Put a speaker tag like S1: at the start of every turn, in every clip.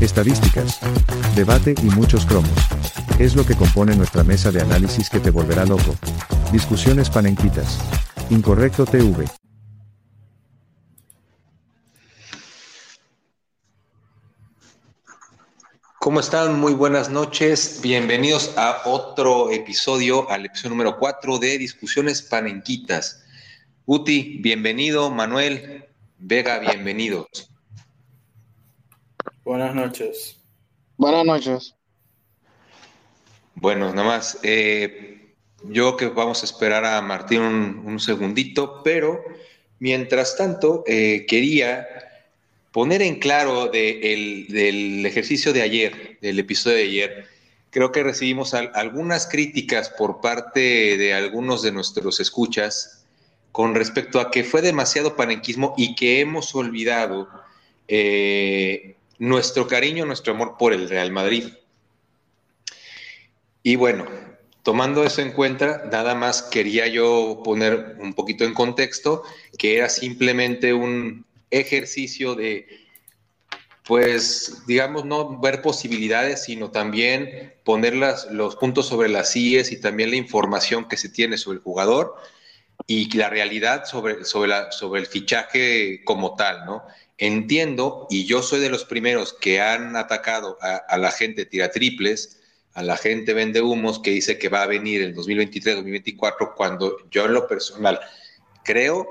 S1: estadísticas, debate y muchos cromos. Es lo que compone nuestra mesa de análisis que te volverá loco. Discusiones panenquitas. Incorrecto TV.
S2: ¿Cómo están? Muy buenas noches. Bienvenidos a otro episodio, al episodio número 4 de Discusiones Panenquitas. Uti, bienvenido. Manuel Vega, bienvenidos.
S3: Buenas noches.
S4: Buenas noches.
S2: Bueno, nada más. eh, yo que vamos a esperar a Martín un, un segundito, pero mientras tanto, eh, quería poner en claro de el- del ejercicio de ayer, del episodio de ayer. Creo que recibimos al- algunas críticas por parte de algunos de nuestros escuchas con respecto a que fue demasiado panenquismo y que hemos olvidado eh, nuestro cariño, nuestro amor por el Real Madrid. Y bueno, tomando eso en cuenta, nada más quería yo poner un poquito en contexto que era simplemente un ejercicio de, pues, digamos, no ver posibilidades, sino también poner las- los puntos sobre las IES y también la información que se tiene sobre el jugador y la realidad sobre, sobre, la, sobre el fichaje como tal, ¿no? Entiendo, y yo soy de los primeros que han atacado a, la gente tira triples, a la gente vende humos que dice que va a venir en 2023-2024, cuando yo en lo personal creo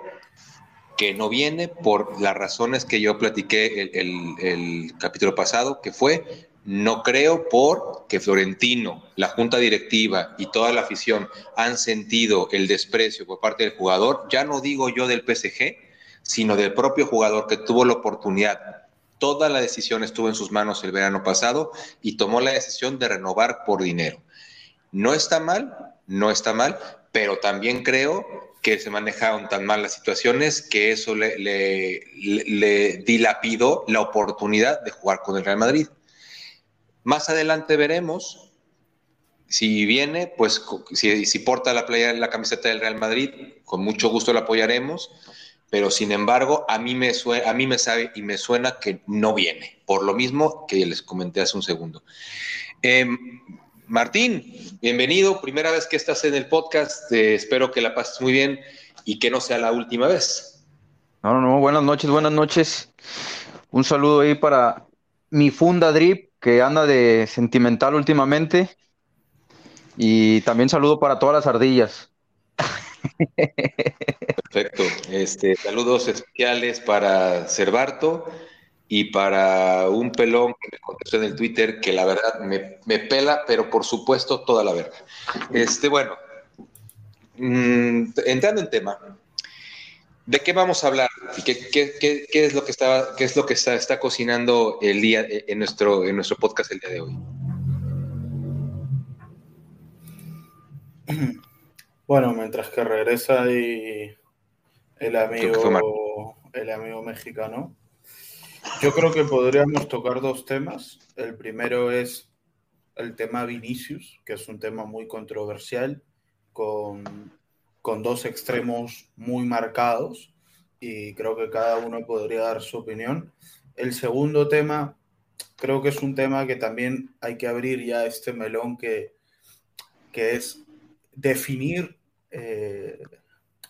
S2: que no viene por las razones que yo platiqué el, el- el capítulo pasado, que fue, no creo por que Florentino, la junta directiva y toda la afición han sentido el desprecio por parte del jugador, ya no digo yo del PSG, sino del propio jugador que tuvo la oportunidad. Toda la decisión estuvo en sus manos el verano pasado y tomó la decisión de renovar por dinero. No está mal, no está mal, pero también creo que se manejaron tan mal las situaciones que eso le, le- dilapidó la oportunidad de jugar con el Real Madrid. Más adelante veremos si viene, pues si porta la, playa, la camiseta del Real Madrid, con mucho gusto la apoyaremos, pero sin embargo a mí me a mí me sabe y me suena que no viene, por lo mismo que les comenté hace un segundo. Em, Martín, bienvenido, primera vez que estás en el podcast, eh, espero que la pases muy bien y que no sea la última vez.
S5: No, no, buenas noches, buenas noches. Un saludo ahí para mi funda Drip, que anda de sentimental últimamente. Y también saludo para todas las ardillas.
S2: Perfecto. Este, saludos especiales para Cervarto y para un pelón que me contestó en el Twitter que la verdad me, me pela, pero por supuesto toda la verga. Este, bueno, mm, entrando en tema, ¿de qué vamos a hablar? ¿Y ¿Qué, qué, qué, es lo que está, qué es lo que está, está cocinando el día en nuestro, en nuestro podcast el día de hoy?
S3: Bueno, mientras que regresa ahí el amigo, el amigo mexicano, yo creo que podríamos tocar dos temas. El primero es el tema Vinicius, que es un tema muy controversial, con, con dos extremos muy marcados, y creo que cada uno podría dar su opinión. El segundo tema, creo que es un tema que también hay que abrir ya este melón que, que es definir eh,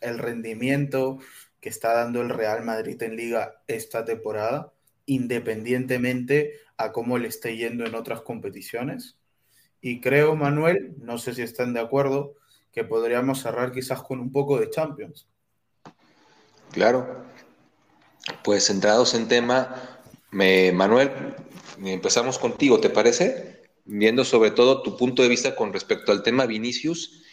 S3: el rendimiento que está dando el Real Madrid en liga esta temporada, independientemente a cómo le esté yendo en otras competiciones. Y creo, Manuel, no sé si están de acuerdo, que podríamos cerrar quizás con un poco de Champions.
S2: Claro. Pues centrados en tema, Manuel, empezamos contigo, ¿te parece? Viendo sobre todo tu punto de vista con respecto al tema Vinicius,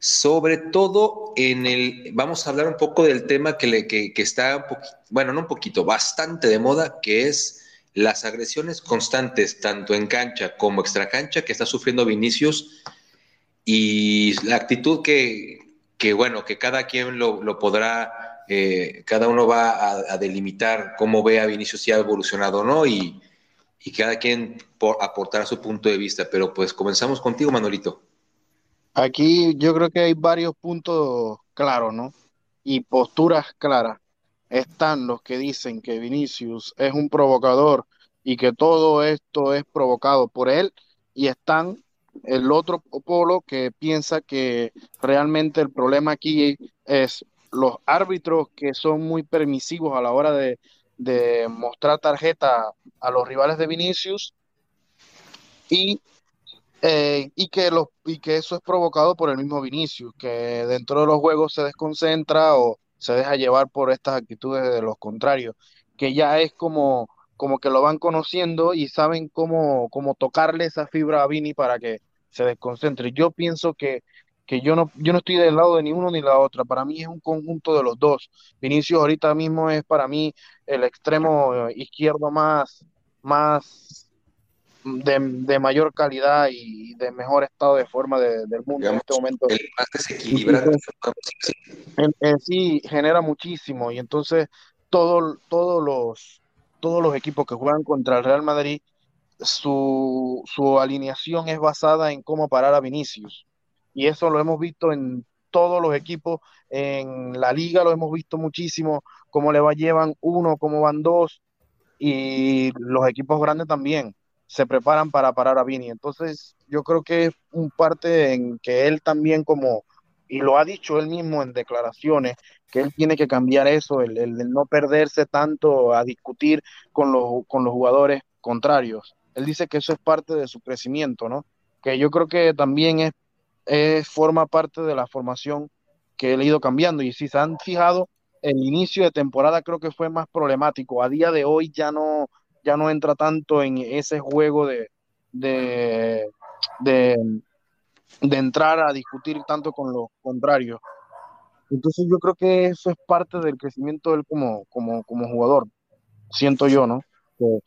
S2: sobre todo en el, vamos a hablar un poco del tema que, le, que, que está, un bueno, no un poquito, bastante de moda, que es las agresiones constantes, tanto en cancha como extracancha, que está sufriendo Vinicius y la actitud que, que bueno, que cada quien lo, lo podrá, eh, cada uno va a, delimitar cómo ve a Vinicius si ha evolucionado o no y, y cada quien por, aportará su punto de vista. Pero pues comenzamos contigo, Manolito.
S4: Aquí yo creo que hay varios puntos claros, ¿no? Y posturas claras. Están los que dicen que Vinicius es un provocador y que todo esto es provocado por él y están el otro polo que piensa que realmente el problema aquí es los árbitros que son muy permisivos a la hora de, de mostrar tarjeta a los rivales de Vinicius y, eh, y, que los, y que eso es provocado por el mismo Vinicius, que dentro de los juegos se desconcentra o se deja llevar por estas actitudes de los contrarios, que ya es como, como que lo van conociendo y saben cómo, cómo tocarle esa fibra a Vini para que se desconcentre. Yo pienso que, que yo no, yo no estoy del lado de ni uno ni la otra. Para mí es un conjunto de los dos. Vinicius ahorita mismo es para mí el extremo izquierdo más, más de, mayor calidad y de mejor estado de forma del mundo en este momento.
S2: El más desequilibrado.
S4: En, sí genera muchísimo y entonces todo, todos los todos los equipos que juegan contra el Real Madrid su, su alineación es basada en cómo parar a Vinicius. Y eso lo hemos visto en todos los equipos, en la liga lo hemos visto muchísimo, cómo le va llevan uno, cómo van dos, y los equipos grandes también se preparan para parar a Vini. Entonces, yo creo que es un parte en que él también como, y lo ha dicho él mismo en declaraciones, que él tiene que cambiar eso, el, el, el no perderse tanto a discutir con los, con los jugadores contrarios él dice que eso es parte de su crecimiento, ¿no? Que yo creo que también es, es forma parte de la formación que él ha ido cambiando. Y si se han fijado, el inicio de temporada creo que fue más problemático. A día de hoy ya no, ya no entra tanto en ese juego de, de, de, de entrar a discutir tanto con los contrarios. Entonces yo creo que eso es parte del crecimiento de él como, como, como jugador, siento yo, ¿no?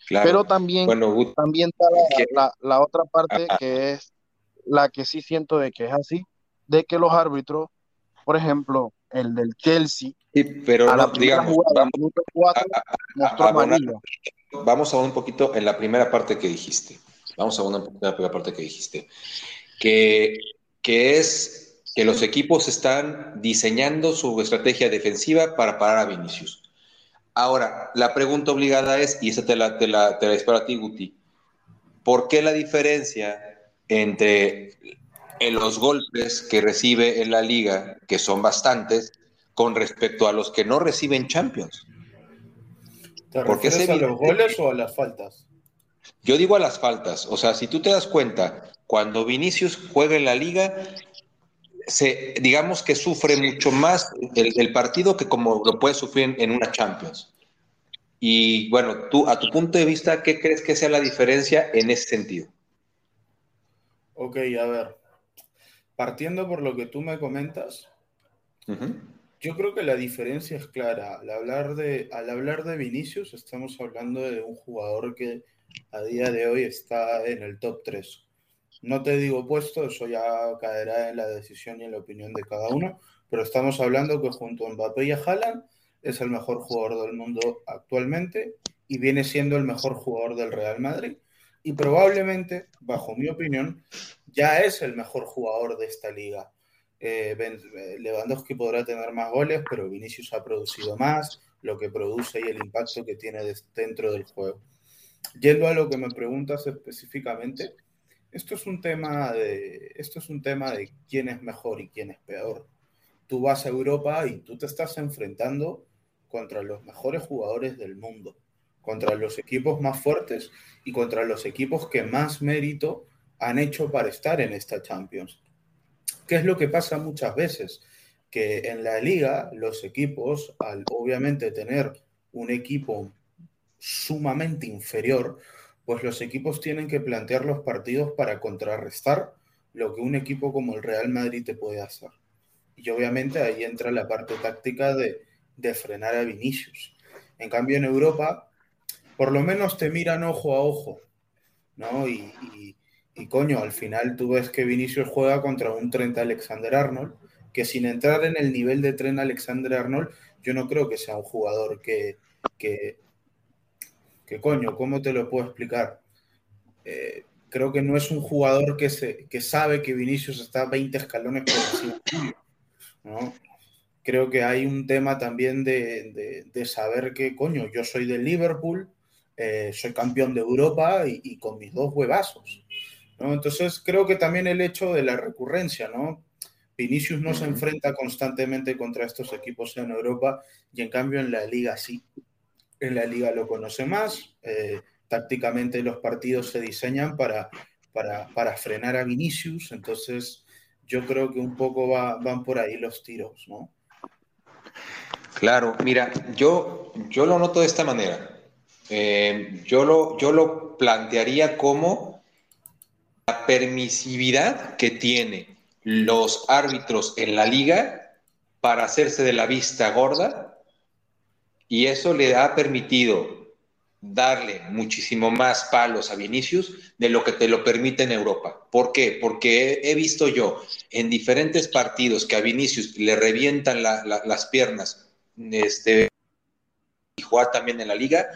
S4: Pero también, también está la, otra parte que es la que sí siento de que es así, de que los árbitros, por ejemplo, el del Chelsea,
S2: pero a la digamos, vamos, a, un poquito en la primera parte que dijiste. Vamos a una primera parte que dijiste. Que, que es que los equipos están diseñando su estrategia defensiva para parar a Vinicius. Ahora, la pregunta obligada es, y esa te la, te la, te la disparo a ti, Guti, ¿por qué la diferencia entre en los golpes que recibe en la liga, que son bastantes, con respecto a los que no reciben Champions?
S3: ¿Te ¿Por qué a los goles o a las faltas?
S2: Yo digo a las faltas. O sea, si tú te das cuenta, cuando Vinicius juega en la liga, se, digamos que sufre mucho más el, partido que como lo puede sufrir en, una Champions. Y bueno, tú, a tu punto de vista, ¿qué crees que sea la diferencia en ese sentido?
S3: Ok, a ver. Partiendo por lo que tú me comentas, yo creo que la diferencia es clara. Al hablar, de, al hablar de Vinicius, estamos hablando de un jugador que a día de hoy está en el top 3 no te digo puesto, eso ya caerá en la decisión y en la opinión de cada uno, pero estamos hablando que junto a Mbappé y a Haaland es el mejor jugador del mundo actualmente y viene siendo el mejor jugador del Real Madrid y probablemente, bajo mi opinión, ya es el mejor jugador de esta liga. Eh, eh, Lewandowski podrá tener más goles, pero Vinicius ha producido más, lo que produce y el impacto que tiene dentro del juego. Yendo a lo que me preguntas específicamente, esto es un tema de, esto es un tema de quién es mejor y quién es peor. Tú vas a Europa y tú te estás enfrentando contra los mejores jugadores del mundo, contra los equipos más fuertes y contra los equipos que más mérito han hecho para estar en esta Champions. ¿Qué es lo que pasa muchas veces? Que en la liga los equipos, al obviamente tener un equipo sumamente inferior, pues los equipos tienen que plantear los partidos para contrarrestar lo que un equipo como el Real Madrid te puede hacer. Y obviamente ahí entra la parte táctica de, frenar a Vinicius. En cambio en Europa, por lo menos te miran ojo a ojo, ¿no? Y, coño, al final tú ves que Vinicius juega contra un Trent Alexander Arnold, que sin entrar en el nivel de Trent Alexander Arnold, yo no creo que sea un jugador que, que que coño, ¿cómo te lo puedo explicar? Eh, creo que no es un jugador que, se, que sabe que Vinicius está 20 escalones por encima ¿no? Creo que hay un tema también de, de, saber que, coño, yo soy de Liverpool, eh, soy campeón de Europa y, con mis dos huevazos. ¿No? Entonces creo que también el hecho de la recurrencia, ¿no? Vinicius no se enfrenta constantemente contra estos equipos en Europa y en cambio en la liga sí. En la liga lo conoce más, eh, tácticamente los partidos se diseñan para, para, para, frenar a Vinicius, entonces yo creo que un poco va, van por ahí los tiros, ¿no?
S2: Claro, mira, yo, yo lo noto de esta manera. Eh, yo, lo, yo lo plantearía como la permisividad que tiene los árbitros en la liga para hacerse de la vista gorda y eso le ha permitido darle muchísimo más palos a Vinicius de lo que te lo permite en Europa. ¿Por qué? Porque he, visto yo en diferentes partidos que a Vinicius le revientan las piernas este, y jugar también en la liga.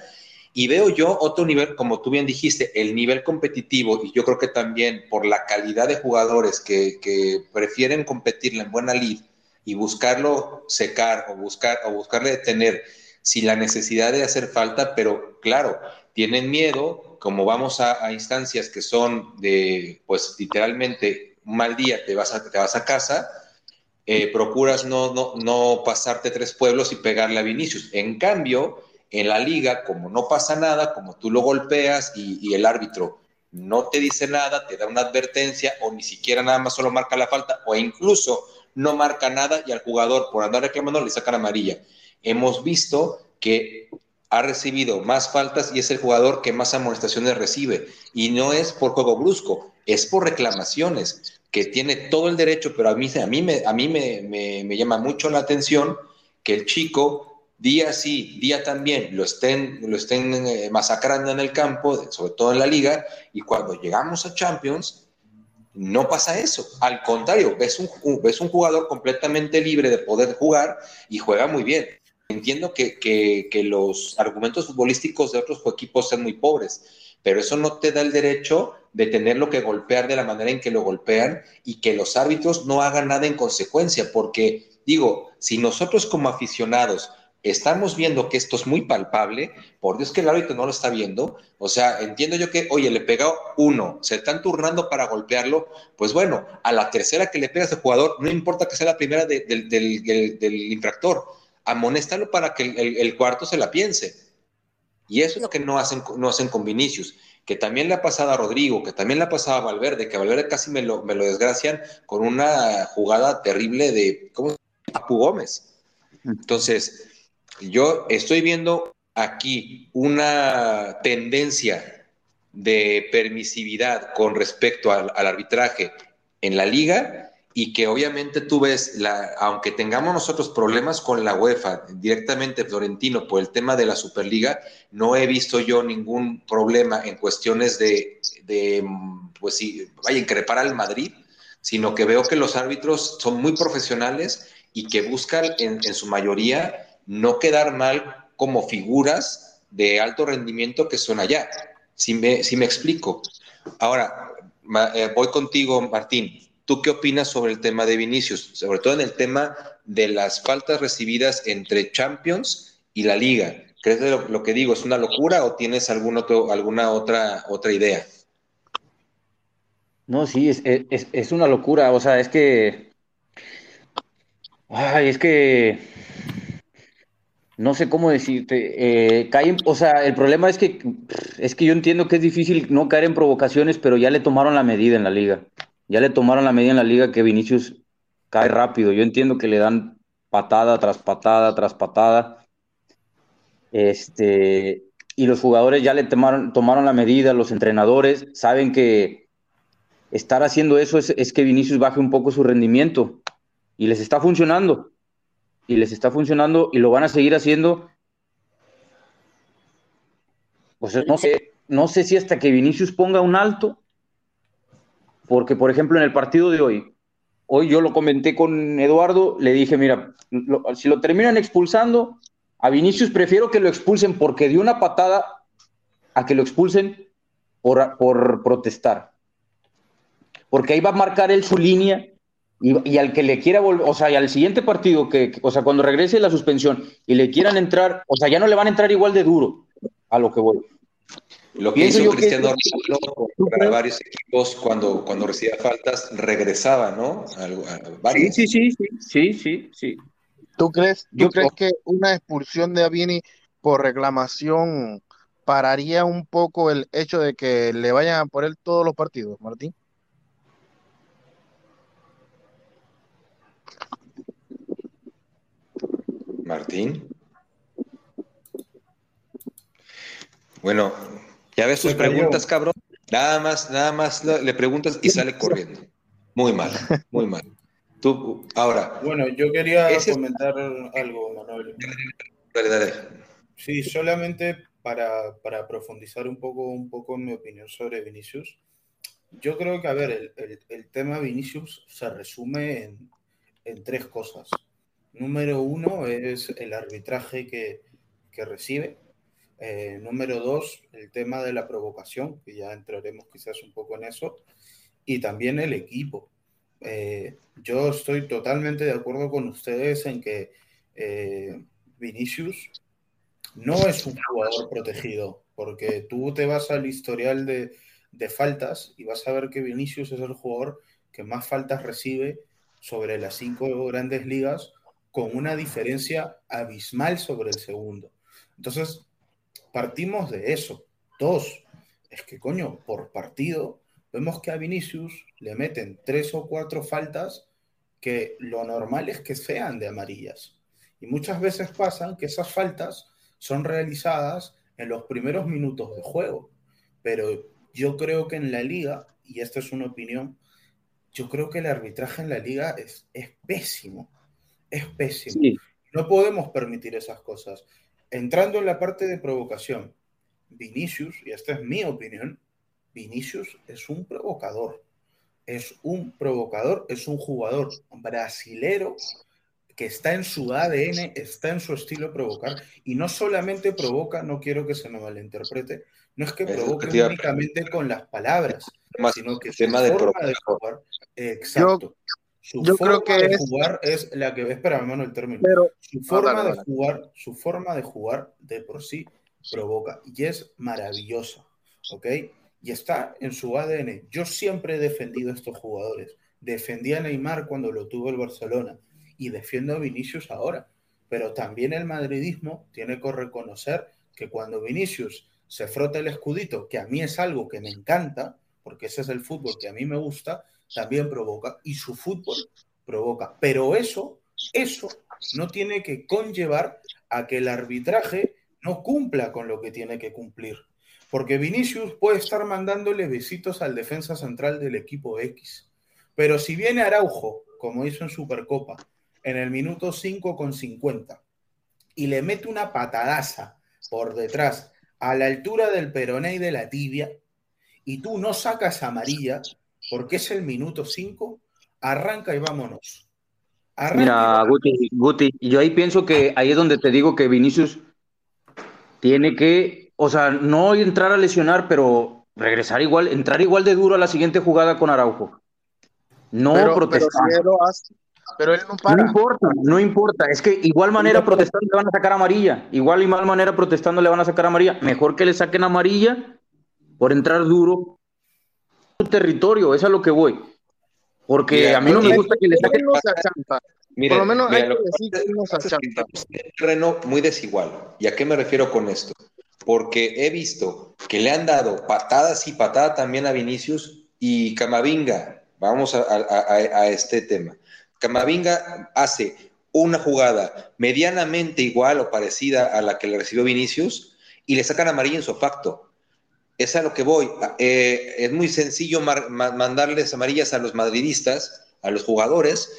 S2: Y veo yo otro nivel, como tú bien dijiste, el nivel competitivo, y yo creo que también por la calidad de jugadores que, prefieren competir en buena lid y buscarlo secar o, buscar, o buscarle detener sin la necesidad de hacer falta, pero claro, tienen miedo, como vamos a, instancias que son de, pues literalmente, un mal día, te vas a, te vas a casa, eh, procuras no, no, no pasarte tres pueblos y pegarle a Vinicius. En cambio, en la liga, como no pasa nada, como tú lo golpeas y, el árbitro no te dice nada, te da una advertencia o ni siquiera nada más solo marca la falta o incluso no marca nada y al jugador por andar reclamando le sacan amarilla hemos visto que ha recibido más faltas y es el jugador que más amonestaciones recibe. Y no es por juego brusco, es por reclamaciones, que tiene todo el derecho, pero a mí, a mí, me, a mí me, llama mucho la atención que el chico día sí, día también lo estén, lo estén eh, masacrando en el campo, sobre todo en la liga, y cuando llegamos a Champions, no pasa eso. Al contrario, ves un, ves un jugador completamente libre de poder jugar y juega muy bien. Entiendo que, los argumentos futbolísticos de otros equipos sean muy pobres, pero eso no te da el derecho de tenerlo que golpear de la manera en que lo golpean y que los árbitros no hagan nada en consecuencia, porque digo, si nosotros como aficionados estamos viendo que esto es muy palpable, por Dios que el árbitro no lo está viendo, o sea, entiendo yo que, oye, le pega uno, se están turnando para golpearlo, pues bueno, a la tercera que le pega a ese jugador, no importa que sea la primera del, del infractor, amonéstalo para que el, cuarto se la piense. Y eso es lo que no hacen, no hacen con Vinicius, que también le ha pasado a Rodrigo, que también le ha pasado a Valverde, que a Valverde casi me lo, me lo desgracian con una jugada terrible de ¿cómo? Apu Gómez. Entonces, yo estoy viendo aquí una tendencia de permisividad con respecto al arbitraje en la liga y que obviamente tú ves, la, aunque tengamos nosotros problemas con la UEFA, directamente Florentino, por el tema de la Superliga, no he visto yo ningún problema en cuestiones de, de pues sí, vaya, increpar al Madrid, sino que veo que los árbitros son muy profesionales y que buscan en, en su mayoría no quedar mal como figuras de alto rendimiento que son allá. Si me, si me explico. Ahora, eh, voy contigo, Martín ¿Tú qué opinas sobre el tema de Vinicius? Sobre todo en el tema de las faltas recibidas entre Champions y la Liga. ¿Crees lo, que digo es una locura o tienes alguna otra, otra idea?
S5: No, sí, es, una locura. O sea, es que. Ay, es que. No sé cómo decirte. Eh, o sea, el problema es que es que yo entiendo que es difícil no caer en provocaciones, pero ya le tomaron la medida en la liga ya le tomaron la medida en la liga que Vinicius cae rápido. Yo entiendo que le dan patada tras patada tras patada. Este, y los jugadores ya le tomaron, tomaron la medida, los entrenadores saben que estar haciendo eso es, que Vinicius baje un poco su rendimiento. Y les está funcionando. Y les está funcionando y lo van a seguir haciendo. Pues no sé, no sé si hasta que Vinicius ponga un alto porque, por ejemplo, en el partido de hoy, hoy yo lo comenté con Eduardo, le dije, mira, si lo terminan expulsando, a Vinicius prefiero que lo expulsen porque dio una patada a que lo expulsen por, por protestar. Porque ahí va a marcar él su línea y, al que le quiera volver, o sea, y al siguiente partido, que, o sea, cuando regrese la suspensión y le quieran entrar, o sea, ya no le van a entrar igual de duro a lo que voy.
S2: Lo que hizo Cristiano Ronaldo para varios equipos cuando, cuando recibía faltas, regresaba, ¿no?
S4: sí, sí, sí, sí, sí, sí. ¿Tú crees, ¿tú crees que una expulsión de Avini por reclamación pararía un poco el hecho de que le vayan a poner todos los partidos, Martín?
S2: Martín. Bueno, ya ves sus preguntas, cabrón. Nada más, nada más le preguntas y sale corriendo. Muy mal, muy mal. Tú, ahora.
S3: Bueno, yo quería comentar algo, Manuel.
S2: Dale, dale.
S3: Sí, solamente para, profundizar un poco, un poco en mi opinión sobre Vinicius. Yo creo que, a ver, el, tema Vinicius se resume en, en, tres cosas. Número uno es el arbitraje que, que recibe. Eh, número dos, el tema de la provocación, que ya entraremos quizás un poco en eso. Y también el equipo. Eh, yo estoy totalmente de acuerdo con ustedes en que eh, Vinicius no es un jugador protegido, porque tú te vas al historial de, de, faltas y vas a ver que Vinicius es el jugador que más faltas recibe sobre las cinco grandes ligas, con una diferencia abismal sobre el segundo. Entonces, partimos de eso. Dos, es que coño, por partido, vemos que a Vinicius le meten tres o cuatro faltas que lo normal es que sean de amarillas. Y muchas veces pasan que esas faltas son realizadas en los primeros minutos de juego. Pero yo creo que en la liga, y esta es una opinión, yo creo que el arbitraje en la liga es, es pésimo. Es pésimo. No podemos permitir esas cosas. Entrando en la parte de provocación, Vinicius, y esta es mi opinión, Vinicius es un provocador. Es un provocador, es un jugador brasilero que está en su ADN, está en su estilo provocar, y no solamente provoca, no quiero que se me malinterprete, no es que provoque únicamente con las palabras, sino que su forma de, jugar, exacto, su forma creo de jugar es la que, espera, mano el término, su forma de jugar, su forma de jugar de por sí provoca, y es maravillosa, ¿ok? Y está en su ADN. Yo siempre he defendido a estos jugadores. Defendí a Neymar cuando lo tuvo el Barcelona y defiendo a Vinicius ahora. Pero también el madridismo tiene que reconocer que cuando Vinicius se frota el escudito, que a mí es algo que me encanta, porque ese es el fútbol que a mí me gusta, también provoca y su fútbol provoca. Pero eso, eso no tiene que conllevar a que el arbitraje no cumpla con lo que tiene que cumplir. Porque Vinicius puede estar mandándole besitos al defensa central del equipo X. Pero si viene Araujo, como hizo en Supercopa, en el minuto 5 con 50 y le mete una patadaza por detrás a la altura del peroné y de la tibia y tú no sacas amarilla porque es el minuto 5, arranca y vámonos.
S5: Mira, Guti, Guti, yo ahí pienso que ahí es donde te digo que Vinicius tiene que, o sea, no entrar a lesionar, pero regresar igual, entrar igual de duro a la siguiente jugada con Araujo. No protestar. Pero él no para. No importa, no importa. Es que igual manera protestando le van a sacar amarilla. Igual y mal manera protestando le van a sacar amarilla. Mejor que le saquen amarilla por entrar duro territorio. Eso es a lo que voy. Porque a mí no me gusta que le saquen.
S2: por lo menos hay que decir que nos achanta. Es un terreno muy desigual. ¿Y a qué me refiero con esto? Porque he visto que le han dado patadas y patada también a Vinicius y Camavinga. Vamos a este tema Camavinga hace una jugada medianamente igual o parecida a la que le recibió Vinicius y le sacan amarilla en su facto. Es a lo que voy. Eh, es muy sencillo mandarles amarillas a los madridistas, a los jugadores,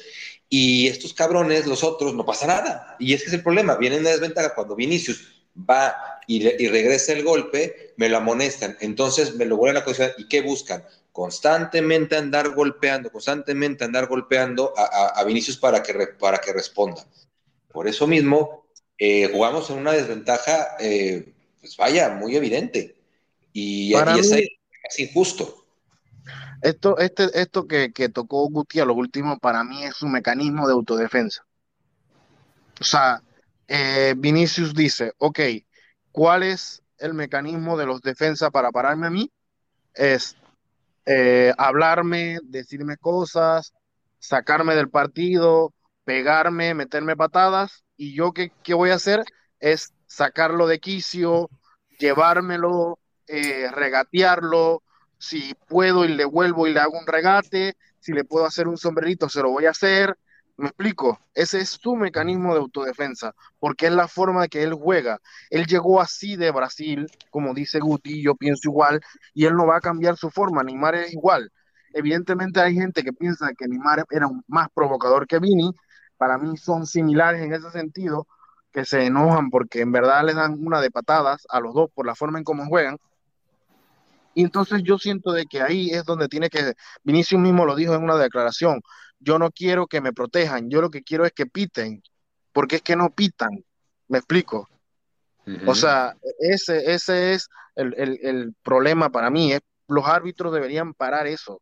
S2: y estos cabrones, los otros, no pasa nada. Y ese es el problema. Vienen de desventaja cuando Vinicius va y, regresa el golpe, me lo amonestan. Entonces me lo vuelven a condicionar. ¿Y qué buscan? constantemente andar golpeando, constantemente andar golpeando a, Vinicius para que, para que responda. Por eso mismo, eh, jugamos en una desventaja, eh, pues vaya, muy evidente. Y, es, injusto.
S4: Esto, este, esto que, tocó Guti a lo último, para mí es un mecanismo de autodefensa. O sea, eh, Vinicius dice, ok, ¿cuál es el mecanismo de los defensas para pararme a mí es eh, hablarme, decirme cosas, sacarme del partido, pegarme, meterme patadas, y yo qué, qué voy a hacer es sacarlo de quicio, llevármelo, eh, regatearlo, si puedo y le vuelvo y le hago un regate, si le puedo hacer un sombrerito, se lo voy a hacer. Me explico, ese es su mecanismo de autodefensa, porque es la forma que él juega. Él llegó así de Brasil, como dice Guti, yo pienso igual, y él no va a cambiar su forma, Neymar es igual. Evidentemente hay gente que piensa que Neymar era más provocador que Vini, para mí son similares en ese sentido, que se enojan porque en verdad le dan una de patadas a los dos por la forma en cómo juegan, y entonces yo siento de que ahí es donde tiene que, Vinicius mismo lo dijo en una declaración, yo no quiero que me protejan, yo lo que quiero es que piten, porque es que no pitan, me explico. O sea, ese, ese es el, el, problema para mí, es, los árbitros deberían parar eso.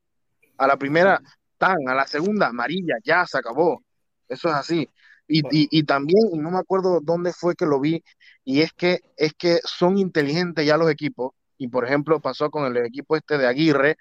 S4: A la primera, tan, a la segunda, amarilla, ya se acabó. Eso es así. Y, y, y, también, no me acuerdo dónde fue que lo vi, y es que, es que son inteligentes ya los equipos, y por ejemplo pasó con el equipo este de Aguirre,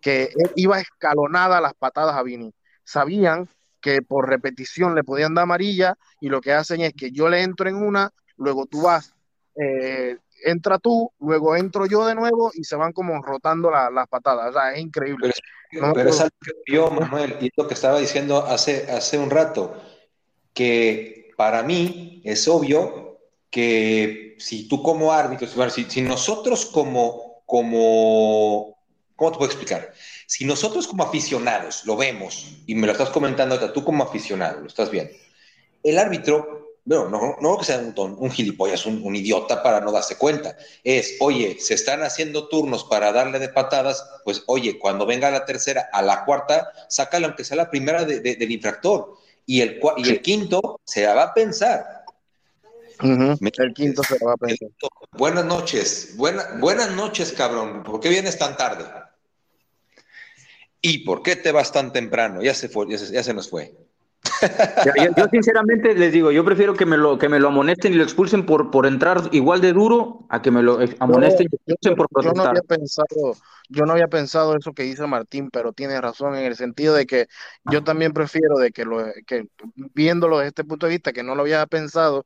S4: que iba escalonada las patadas a Vini. Sabían que por repetición le podían dar amarilla y lo que hacen es que yo le entro en una, luego tú vas, eh, entra tú, luego entro yo de nuevo y se van como rotando las patadas. O sea, es increíble.
S2: Pero, es algo que yo, Manuel, y lo que estaba diciendo hace, hace un rato, que para mí es obvio que si tú como árbitro, si, si nosotros como, como, ¿cómo te puedo explicar? Si nosotros como aficionados lo vemos, y me lo estás comentando tú como aficionado, lo estás viendo, el árbitro, bueno, no, no que sea un, un gilipollas, un, un, idiota para no darse cuenta, es, oye, se están haciendo turnos para darle de patadas, pues oye, cuando venga la tercera, a la cuarta, sácale aunque sea la primera del infractor, y el, y el quinto se va a pensar,
S4: el quinto se va a pensar.
S2: Buenas noches, buenas noches, cabrón. ¿Por qué vienes tan tarde? ¿Y por qué te vas tan temprano? Ya se fue, ya se, nos fue.
S5: yo, sinceramente les digo, yo prefiero que me lo que me lo amonesten y lo expulsen por, por entrar igual de duro a que me lo amonesten y expulsen por protestar.
S4: Yo no había pensado, yo no había pensado eso que dice Martín, pero tiene razón en el sentido de que yo también prefiero de que lo que viéndolo desde este punto de vista que no lo había pensado,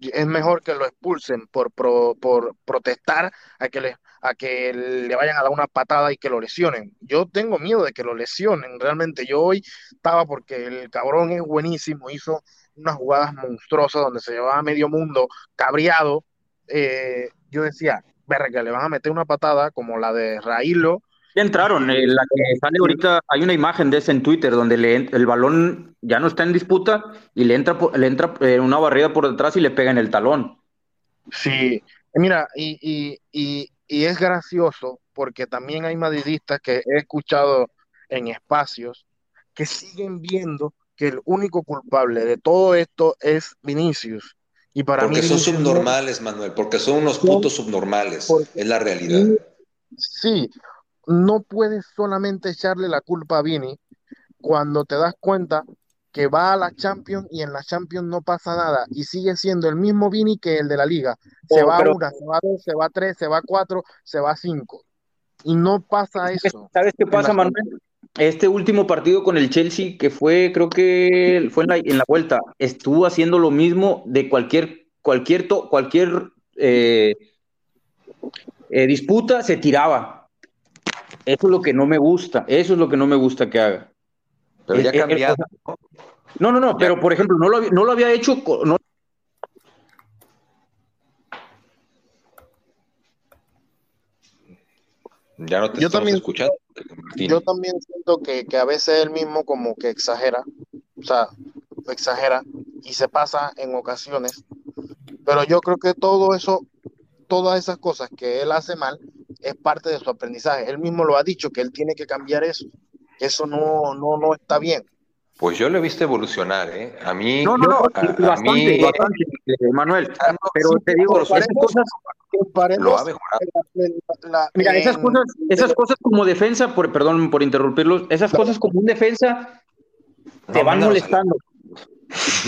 S4: es mejor que lo expulsen por, por protestar a que, le, a que le vayan a dar una patada y que lo lesionen. Yo tengo miedo de que lo lesionen. Realmente yo hoy estaba porque el cabrón es buenísimo, hizo unas jugadas monstruosas donde se llevaba medio mundo cabreado. Eh, yo decía, verga, le van a meter una patada como la de Raílo
S5: entraron, eh, la que sale ahorita, hay una imagen de ese en Twitter donde le, el balón ya no está en disputa y le entra, le entra eh, una barrida por detrás y le pega en el talón.
S4: Sí, mira, y, y, y, y es gracioso porque también hay madridistas que he escuchado en espacios que siguen viendo que el único culpable de todo esto es Vinicius. Y para
S2: porque son subnormales, Manuel, porque son unos putos subnormales, es la realidad.
S4: Sí, no puedes solamente echarle la culpa a Vini cuando te das cuenta que va a la Champions y en la Champions no pasa nada y sigue siendo el mismo Vini que el de la liga. Se oh, va a una, se va a dos, se va a tres, se va a cuatro, se va a cinco. Y no pasa eso.
S5: ¿Sabes qué pasa, Manuel? Este último partido con el Chelsea, que fue, creo que fue en la, vuelta, estuvo haciendo lo mismo de cualquier, cualquier, cualquier eh, eh, disputa, se tiraba eso es lo que no me gusta, eso es lo que no me gusta que haga.
S2: Pero ya ha cambiado.
S5: no, no, no, pero por ejemplo, no lo, no lo había hecho. No...
S2: Ya no te
S4: yo también,
S2: escuchando.
S4: Yo también siento que, que a veces él mismo como que exagera, o sea, exagera y se pasa en ocasiones. Pero yo creo que todo eso, todas esas cosas que él hace mal, es parte de su aprendizaje. Él mismo lo ha dicho, que él tiene que cambiar eso. Eso no, no, no está bien.
S2: Pues yo lo he visto evolucionar, ¿eh? A mí...
S5: No, no, no, bastante, mí... bastante, Manuel. Ah, pero te digo, esas cosas...
S2: Lo ha mejorado.
S5: Mira, esas cosas, esas cosas como defensa, por, perdón por interrumpirlos, esas cosas como un defensa te van molestando.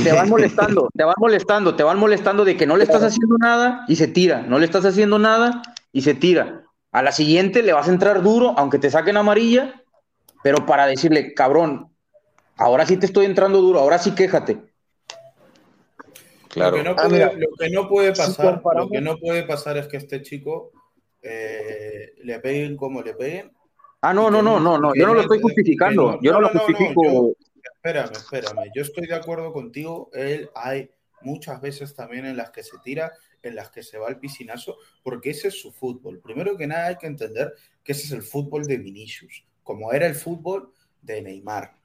S5: Te van molestando, te van molestando, te van molestando de que no le estás haciendo nada y se tira, no le estás haciendo nada y se tira. A la siguiente le vas a entrar duro, aunque te saquen amarilla, pero para decirle, cabrón, ahora sí te estoy entrando duro, ahora sí quéjate.
S3: Claro. Lo que no ah, puede, lo que no puede pasar, lo que no puede pasar es que este chico eh, le peguen como le peguen.
S5: Ah, no, no, no, no, no, yo no lo estoy justificando, yo no, lo justifico.
S3: Espérame, espérame, yo estoy de acuerdo contigo, él hay muchas veces también en las que se tira, en las que se va al piscinazo, porque ese es su fútbol. Primero que nada hay que entender que ese es el fútbol de Vinicius, como era el fútbol de Neymar.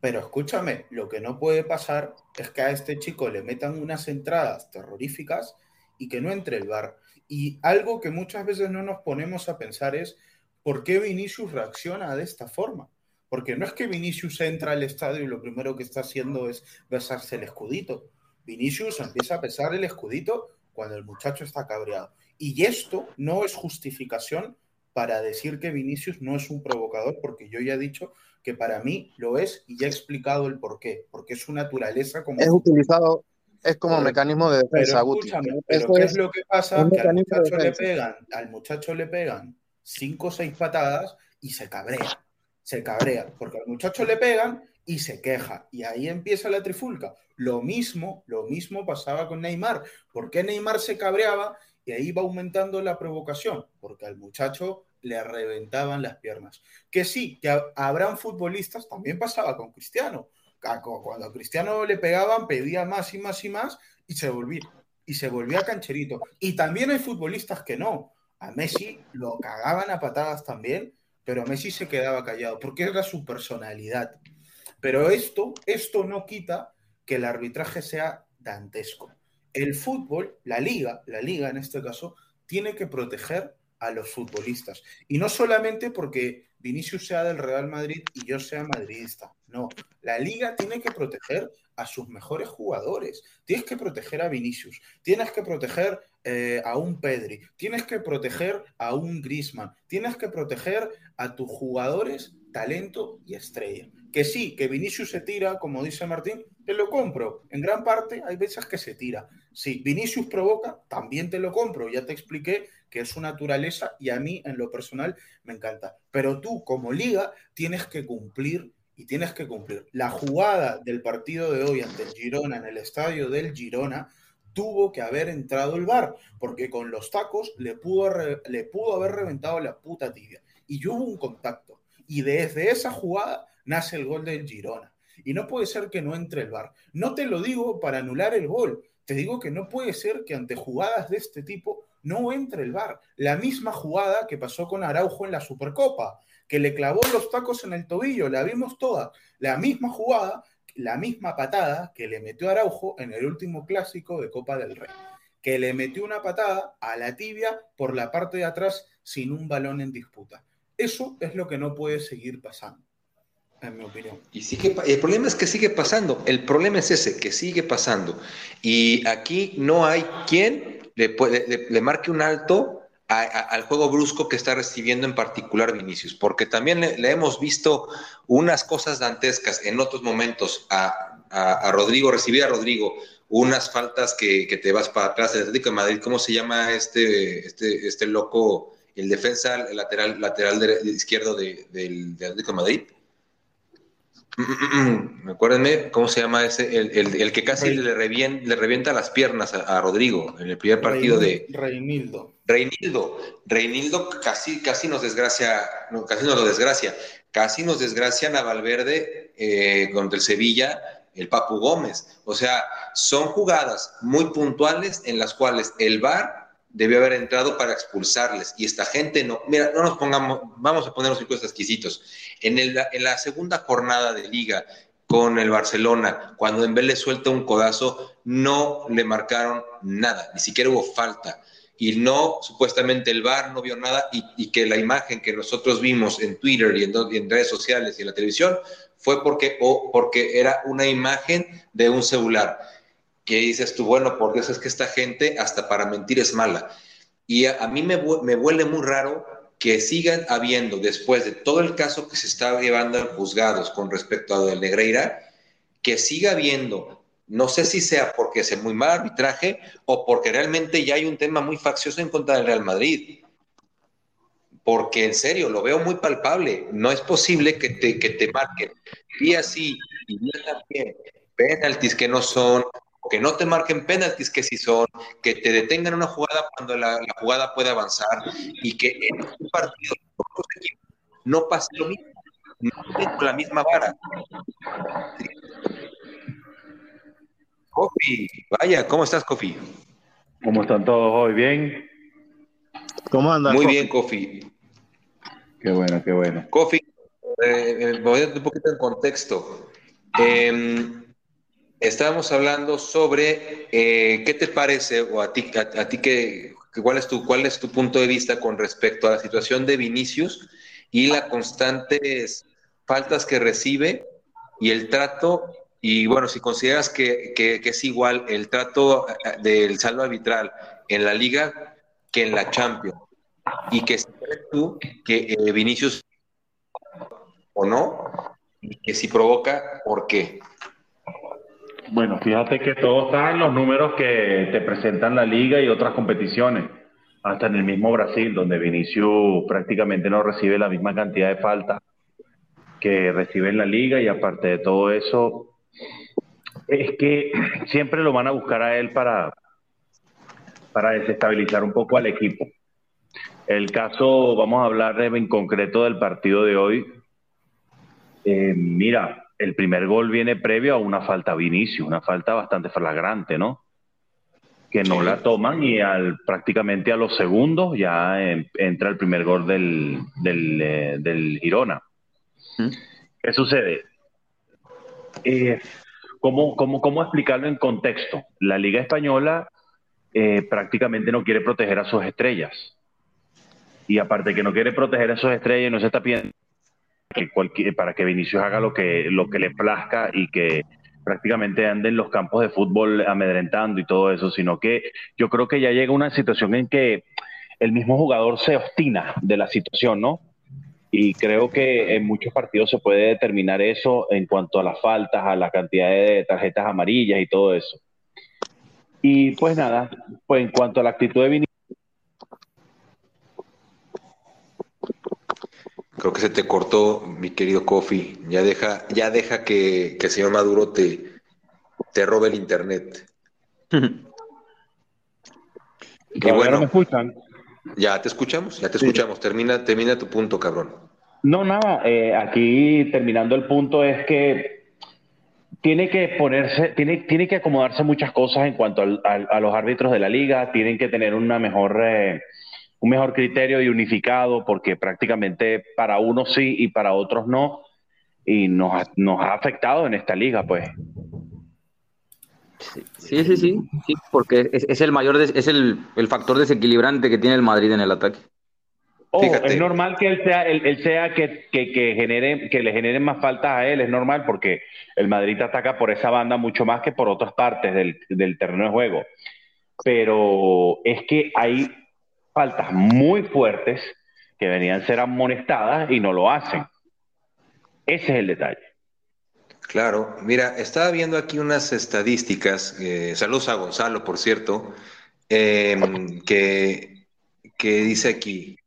S3: Pero escúchame, lo que no puede pasar es que a este chico le metan unas entradas terroríficas y que no entre el bar. Y algo que muchas veces no nos ponemos a pensar es por qué Vinicius reacciona de esta forma. Porque no es que Vinicius entra al estadio y lo primero que está haciendo es besarse el escudito. Vinicius empieza a pesar el escudito cuando el muchacho está cabreado. Y esto no es justificación para decir que Vinicius no es un provocador, porque yo ya he dicho que para mí lo es y ya he explicado el por qué, porque es su naturaleza como...
S4: Es utilizado, es como mecanismo de defensa.
S3: Pero, ¿qué es, lo que pasa? Que al muchacho, le pegan, al muchacho le pegan cinco o seis patadas y se cabrea, se cabrea, porque al muchacho le pegan y se queja. Y ahí empieza la trifulca. Lo mismo, lo mismo pasaba con Neymar. ¿Por qué Neymar se cabreaba? Y ahí va aumentando la provocación, porque al muchacho le reventaban las piernas. Que sí, que habrán futbolistas, también pasaba con Cristiano. Cuando a Cristiano le pegaban, pedía más y más y más y se volvía, y se volvía cancherito. Y también hay futbolistas que no. A Messi lo cagaban a patadas también, pero Messi se quedaba callado porque era su personalidad. Pero esto, esto no quita que el arbitraje sea dantesco. El fútbol, la liga, la liga en este caso, tiene que proteger a los futbolistas. Y no solamente porque Vinicius sea del Real Madrid y yo sea madridista. No, la liga tiene que proteger a sus mejores jugadores. Tienes que proteger a Vinicius, tienes que proteger eh, a un Pedri, tienes que proteger a un Grisman, tienes que proteger a tus jugadores talento y estrella. Que sí, que Vinicius se tira, como dice Martín, te lo compro. En gran parte hay veces que se tira. Si Vinicius provoca, también te lo compro. Ya te expliqué que es su naturaleza y a mí en lo personal me encanta. Pero tú como liga tienes que cumplir y tienes que cumplir. La jugada del partido de hoy ante el Girona en el estadio del Girona tuvo que haber entrado el bar, porque con los tacos le pudo, le pudo haber reventado la puta tibia. Y hubo un contacto. Y desde esa jugada nace el gol del Girona. Y no puede ser que no entre el VAR. No te lo digo para anular el gol, te digo que no puede ser que ante jugadas de este tipo no entre el VAR. La misma jugada que pasó con Araujo en la Supercopa, que le clavó los tacos en el tobillo, la vimos toda. La misma jugada, la misma patada que le metió Araujo en el último clásico de Copa del Rey, que le metió una patada a la tibia por la parte de atrás sin un balón en disputa. Eso es lo que no puede seguir pasando en mi opinión.
S2: Y el problema es que sigue pasando, el problema es ese, que sigue pasando. Y aquí no hay quien le, le, marque un alto al juego brusco que está recibiendo en particular Vinicius, porque también le, hemos visto unas cosas dantescas en otros momentos a, a, Rodrigo, recibir a Rodrigo unas faltas que, que, te vas para atrás del Atlético de Madrid, ¿cómo se llama este, este, este loco, el defensa el lateral, lateral de, izquierdo de, del, del Atlético de Madrid? Acuérdenme, ¿cómo se llama ese? El, que casi le, le, revienta las piernas a, Rodrigo en el primer partido de.
S3: Reinildo.
S2: Reinildo. Reinildo casi, casi nos desgracia, no, casi nos lo desgracia. Casi nos desgracian a Valverde eh, contra el Sevilla, el Papu Gómez. O sea, son jugadas muy puntuales en las cuales el VAR debió haber entrado para expulsarles. Y esta gente no, mira, no nos pongamos, vamos a ponernos circuitos exquisitos. En, el, en la segunda jornada de liga con el Barcelona, cuando en le suelta un codazo, no le marcaron nada, ni siquiera hubo falta. Y no, supuestamente el VAR no vio nada y, que la imagen que nosotros vimos en Twitter y en, redes sociales y en la televisión fue porque, o porque era una imagen de un celular que dices tú, bueno, porque eso es que esta gente hasta para mentir es mala. Y a, mí me, me huele muy raro que sigan habiendo, después de todo el caso que se está llevando en juzgados con respecto a lo Negreira, que siga habiendo No sé si sea porque es muy mal arbitraje o porque realmente ya hay un tema muy faccioso en contra del Real Madrid. Porque en serio, lo veo muy palpable. No es posible que te, que te marquen así y también penaltis que no son, que no te marquen penaltis que sí son, que te detengan una jugada cuando la, jugada puede avanzar y que en un partido no pase lo mismo, no con la misma vara. Kofi, vaya, ¿cómo estás, Kofi?
S6: ¿Cómo están todos hoy? ¿Bien?
S2: ¿Cómo andas? Muy bien, Kofi.
S6: Qué bueno, qué bueno.
S2: Kofi, eh, eh, voy a un poquito en contexto. Eh, estábamos hablando sobre eh, qué te parece o a ti, a, ti que, cuál, es tu, cuál es tu punto de vista con respecto a la situación de Vinicius y las constantes faltas que recibe y el trato, y bueno, si consideras que, es igual el trato eh, del saldo arbitral en la liga que en la Champions, y que crees tú que eh, Vinicius o no, y que si provoca, ¿por qué?
S6: Bueno, fíjate que todo está en los números que te presentan la liga y otras competiciones, hasta en el mismo Brasil, donde Vinicius prácticamente no recibe la misma cantidad de faltas que recibe en la liga y aparte de todo eso, es que siempre lo van a buscar a él para, para desestabilizar un poco al equipo. El caso, vamos a hablar en concreto del partido de hoy. Eh, mira, el primer gol viene previo a una falta a Vinicio, una falta bastante flagrante, ¿no? Que no la toman y al, prácticamente a los segundos ya entra el primer gol del, del, eh, Girona. ¿Qué sucede? Eh, ¿cómo, cómo, explicarlo en contexto? La Liga Española eh, prácticamente no quiere proteger a sus estrellas. Y aparte que no quiere proteger a sus estrellas, no se está pidiendo que para que Vinicius haga lo que, lo que le plazca y que prácticamente ande en los campos de fútbol amedrentando y todo eso, sino que yo creo que ya llega una situación en que el mismo jugador se obstina de la situación, ¿no? Y creo que en muchos partidos se puede determinar eso en cuanto a las faltas, a la cantidad de tarjetas amarillas y todo eso. Y pues nada, pues en cuanto a la actitud de Vinicius,
S2: Creo que se te cortó, mi querido Kofi. Ya deja, ya deja que, el señor Maduro te, te robe el internet.
S6: y bueno, me escuchan?
S2: Ya te escuchamos, ya te escuchamos. Termina, termina tu punto, cabrón.
S6: No, nada, eh, aquí terminando el punto es que tiene que ponerse, tiene, tiene que acomodarse muchas cosas en cuanto a los árbitros de la liga, tienen que tener una mejor eh, un mejor criterio y unificado, porque prácticamente para unos sí y para otros no, y nos ha, nos ha afectado en esta liga, pues.
S5: Sí, sí, sí, sí, porque es, el mayor, es el, factor desequilibrante que tiene el Madrid en el ataque.
S6: Oh, es normal que él sea, él, sea que, genere, que le generen más faltas a él, es normal porque el Madrid ataca por esa banda mucho más que por otras partes del, del terreno de juego. Pero es que hay faltas muy fuertes que venían a ser amonestadas y no lo hacen. Ese es el detalle.
S2: Claro, mira, estaba viendo aquí unas estadísticas, eh, saludos a Gonzalo, por cierto, em, que, que, dice aquí,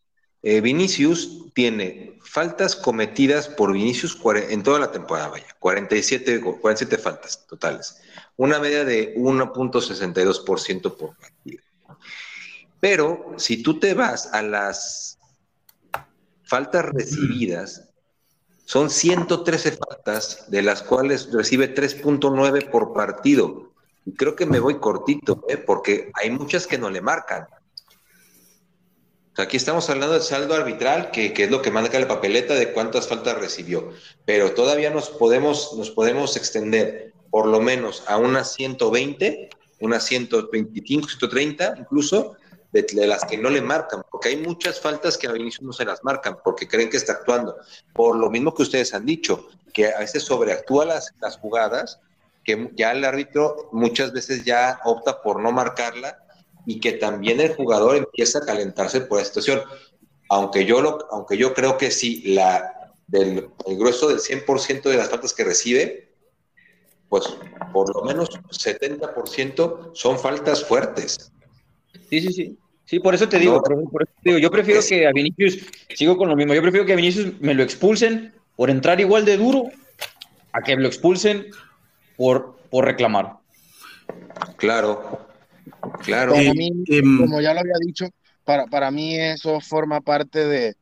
S2: eh, Vinicius tiene faltas cometidas por Vinicius en toda la temporada, vaya, 47, 47 faltas totales, una media de 1.62% por partido. Pero si tú te vas a las faltas recibidas, son 113 faltas, de las cuales recibe 3.9 por partido. Y creo que me voy cortito, ¿eh? porque hay muchas que no le marcan. Aquí estamos hablando de saldo arbitral, que, es lo que marca la papeleta de cuántas faltas recibió. Pero todavía nos podemos, nos podemos extender por lo menos a unas 120, unas 125, 130 incluso, de, las que no le marcan, porque hay muchas faltas que a Vinicius no se las marcan porque creen que está actuando. Por lo mismo que ustedes han dicho, que a veces sobreactúa las, las jugadas, que ya el árbitro muchas veces ya opta por no marcarla y que también el jugador empieza a calentarse por la situación. Aunque yo, lo, aunque yo creo que sí, la, del, el grueso del 100% de las faltas que recibe, pues por lo menos 70% son faltas fuertes.
S5: Sí, sí, sí. Sí, por eso te digo, yo prefiero que a Vinicius, sigo con lo mismo, yo prefiero que a Vinicius me lo expulsen por entrar igual de duro a que me lo expulsen por, por reclamar.
S2: Claro, claro.
S4: Para mí, em, como ya lo había dicho, para, para mí eso forma parte de,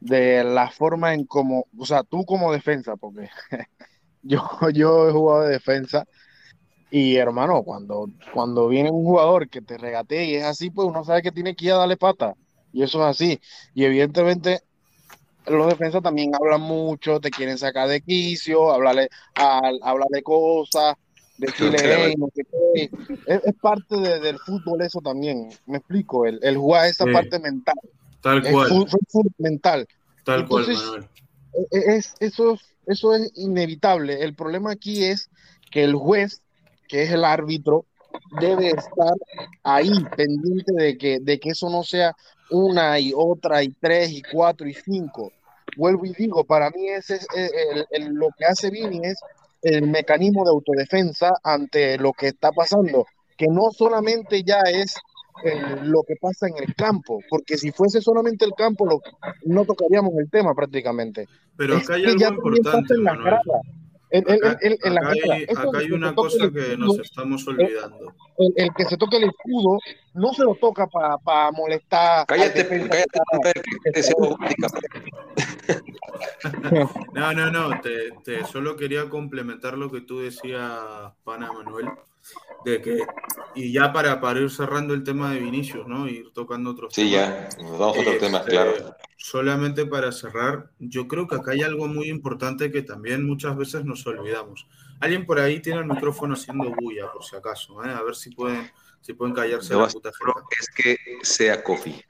S4: de la forma en como, o sea, tú como defensa, porque yo, yo he jugado de defensa y hermano, cuando, cuando viene un jugador que te regatea y es así, pues uno sabe que tiene que ir a darle pata. Y eso es así. Y evidentemente los defensas también hablan mucho, te quieren sacar de quicio, hablarle, hablar de cosas, decirle, hey, no sé qué. Es, parte del fútbol eso también. Me explico, el, el jugar esa parte mental.
S3: Tal cual.
S4: Fútbol, mental.
S3: Tal cual, Manuel.
S4: E, e, es, eso, eso es inevitable. El problema aquí es que el juez que es el árbitro, debe estar ahí pendiente de que, de que eso no sea una y otra y tres y cuatro y cinco. Vuelvo y digo, para mí ese es el, lo que hace Vini es el mecanismo de autodefensa ante lo que está pasando, que no solamente ya es lo que pasa en el campo, porque si fuese solamente el campo lo, no tocaríamos el tema prácticamente.
S3: Pero acá hay algo importante, Acá, hay, una cosa que nos estamos olvidando.
S4: El, que se toque el escudo no se lo toca para molestar.
S2: Cállate, cállate,
S3: No, no, no, te, solo quería complementar lo que tú decías, Pana Manuel, de que, y ya para, para ir cerrando el tema de Vinicius, ¿no? Ir tocando otros
S2: sí, temas. Sí, ya, nos vamos a otros temas, este, claro
S3: solamente para cerrar, yo creo que acá hay algo muy importante que también muchas veces nos olvidamos. Alguien por ahí tiene el micrófono haciendo bulla, por si acaso, ¿eh? a ver si pueden, si pueden callarse la puta
S2: Es que sea coffee.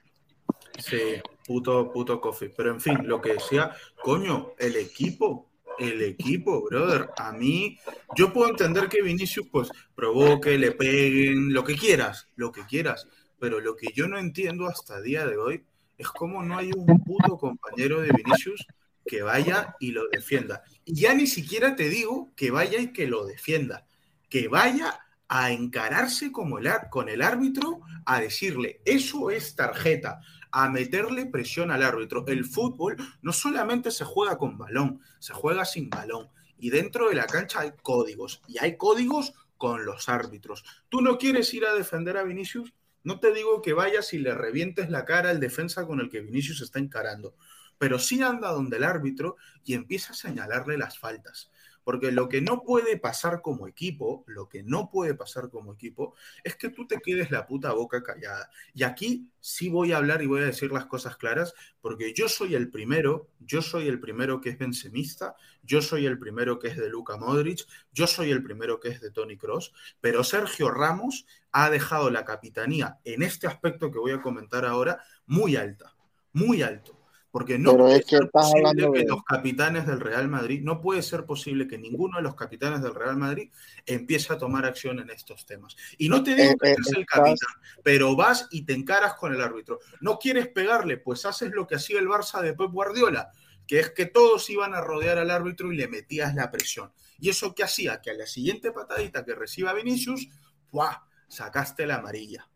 S3: Sí, puto, puto coffee. Pero en fin, lo que decía, coño, el equipo, el equipo, brother. A mí, yo puedo entender que Vinicius, pues, provoque, le peguen, lo que quieras, lo que quieras. Pero lo que yo no entiendo hasta día de hoy es como no hay un puto compañero de Vinicius que vaya y lo defienda. Y ya ni siquiera te digo que vaya y que lo defienda, que vaya a encararse el, con el árbitro, a decirle, eso es tarjeta, a meterle presión al árbitro. El fútbol no solamente se juega con balón, se juega sin balón. Y dentro de la cancha hay códigos, y hay códigos con los árbitros. ¿Tú no quieres ir a defender a Vinicius? No te digo que vayas y le revientes la cara al defensa con el que Vinicius está encarando, pero sí anda donde el árbitro y empieza a señalarle las faltas. Porque lo que no puede pasar como equipo, lo que no puede pasar como equipo, es que tú te quedes la puta boca callada. Y aquí sí voy a hablar y voy a decir las cosas claras, porque yo soy el primero, yo soy el primero que es bensemista, yo soy el primero que es de Luka Modric, yo soy el primero que es de Tony Cross, pero Sergio Ramos ha dejado la capitanía en este aspecto que voy a comentar ahora muy alta, muy alto. Porque no puede ser posible que los capitanes del Real Madrid, no puede ser posible que ninguno de los capitanes del Real Madrid empiece a tomar acción en estos temas. Y no te digo eh, que seas eh, el capitán, pero vas y te encaras con el árbitro. ¿No quieres pegarle? Pues haces lo que hacía el Barça de Pep Guardiola, que es que todos iban a rodear al árbitro y le metías la presión. ¿Y eso qué hacía? Que a la siguiente patadita que reciba Vinicius, ¡buah! sacaste la amarilla.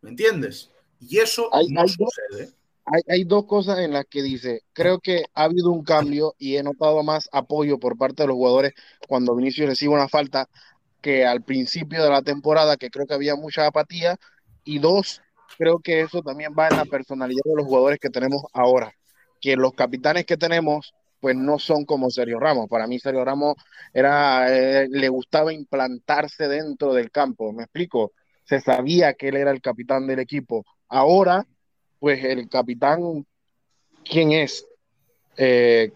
S3: ¿Me entiendes? Y eso no sucede
S4: hay, dos cosas en las que dice, creo que ha habido un cambio y he notado más apoyo por parte de los jugadores cuando Vinicius recibe una falta que al principio de la temporada, que creo que había mucha apatía. Y dos, creo que eso también va en la personalidad de los jugadores que tenemos ahora, que los capitanes que tenemos pues no son como Sergio Ramos. Para mí Sergio Ramos era, eh, le gustaba implantarse dentro del campo, me explico, se sabía que él era el capitán del equipo. Ahora pues el capitán, ¿quién es? Eh,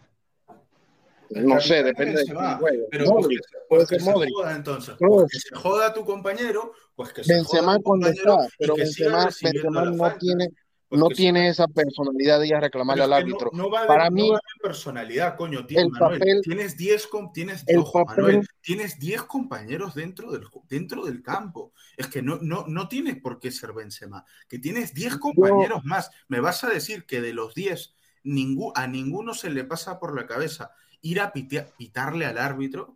S4: no sé, depende de
S3: juego. Pero Modric, puede ser Modric. Joda, entonces. Pues que se joda a tu compañero, pues que se
S4: Benzema
S3: joda a tu
S4: compañero está, pero Benzema, Benzema no tiene no tiene esa personalidad de ir a reclamarle al árbitro.
S3: No, va Para mí, no personalidad, coño. Tienes, Manuel, tienes 10 tienes, tienes 10 compañeros dentro del, dentro del campo. Es que no, no, no tienes por qué ser Benzema. Que tienes 10 compañeros más. Me vas a decir que de los 10 a ninguno se le pasa por la cabeza ir a pitarle al árbitro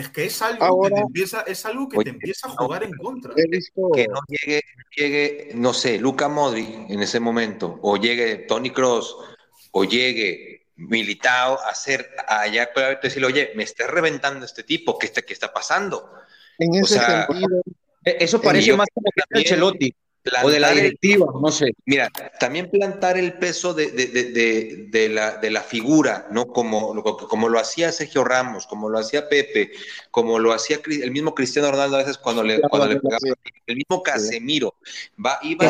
S3: Es que es algo que te empieza, es algo que te empieza a jugar en contra.
S2: Que no llegue, llegue, no sé, Luca Modri en ese momento, o llegue Tony Cross, o llegue Militao a hacer allá, decirle, oye, me está reventando este tipo, ¿qué está, qué está pasando?
S5: En ese sentido. E, eso parece más como que Ancelotti o de la directiva, no sé.
S2: Mira, también plantar el peso de, de, de, de, la, de la figura, ¿no? Como, como lo hacía Sergio Ramos, como lo hacía Pepe, como lo hacía el mismo Cristiano Ronaldo a veces cuando le, cuando le pegaba, el mismo Casemiro, va, iba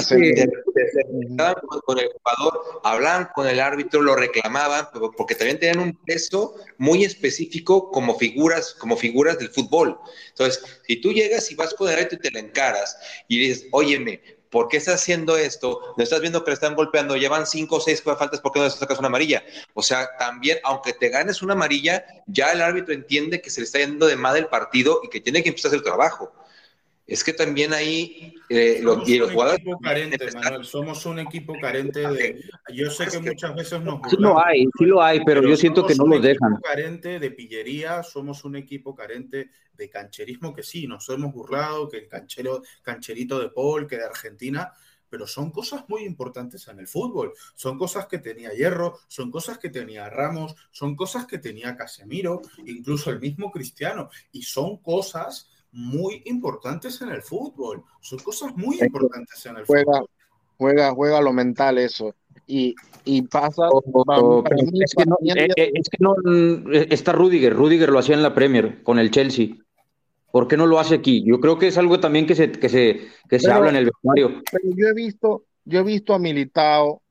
S2: con el jugador, hablaban con el árbitro, lo reclamaban, porque también tenían un peso muy específico como figuras, como figuras del fútbol. Entonces, si tú llegas y vas con el árbitro y te la encaras y dices, óyeme, ¿Por qué estás haciendo esto? No estás viendo que le están golpeando, llevan cinco o seis faltas, ¿por qué no le sacas una amarilla? O sea, también, aunque te ganes una amarilla, ya el árbitro entiende que se le está yendo de más el partido y que tiene que empezar a hacer el trabajo es que también ahí
S3: eh, los, y los jugadores carente, Manuel, somos un equipo carente de yo sé que, muchas veces nos
S5: sí lo hay sí lo hay pero, yo siento que no los dejan
S3: carente de pillería somos un equipo carente de cancherismo que sí nos hemos burlado que el canchero cancherito de Paul que de Argentina pero son cosas muy importantes en el fútbol. Son cosas que tenía Hierro, son cosas que tenía Ramos, son cosas que tenía Casemiro, incluso el mismo Cristiano, y son cosas muy importantes en el fútbol. Son cosas muy importantes en el
S4: fútbol. Juega, juega lo mental eso. Y, y pasa.
S5: es, que no, eh, eh, es, que no, eh, está Rudiger. Rudiger lo hacía en la Premier con el Chelsea. ¿Por qué no lo hace aquí? Yo creo que es algo también que se, que se, que se habla en el vestuario.
S4: Pero yo he visto, yo he visto a Militao,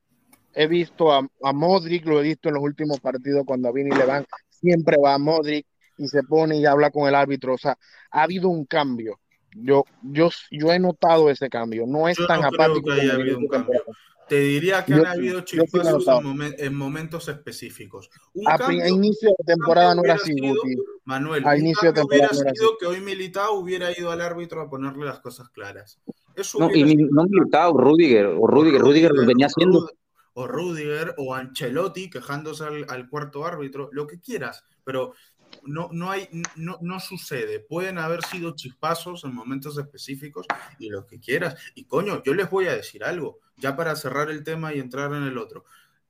S4: he visto a, a Modric, lo he visto en los últimos partidos cuando a Vini le van, siempre va a Modric y se pone y habla con el árbitro. O sea, ha habido un cambio. Yo, yo, yo he notado ese cambio. No es tan apático.
S3: Te diría que han habido chispazos en, momentos específicos.
S4: a, inicio de temporada no era así,
S3: Manuel, a inicio de temporada hubiera sido que hoy Militao hubiera ido al árbitro a ponerle las cosas claras.
S5: no, y no Militao, Rudiger, o Rudiger, Rudiger, lo venía haciendo.
S3: O Rudiger, o Ancelotti quejándose al, al cuarto árbitro, lo que quieras, pero no, no, hay, no, no, sucede. Pueden haber sido chispazos en momentos específicos y lo que quieras. Y coño, yo les voy a decir algo, ya para cerrar el tema y entrar en el otro.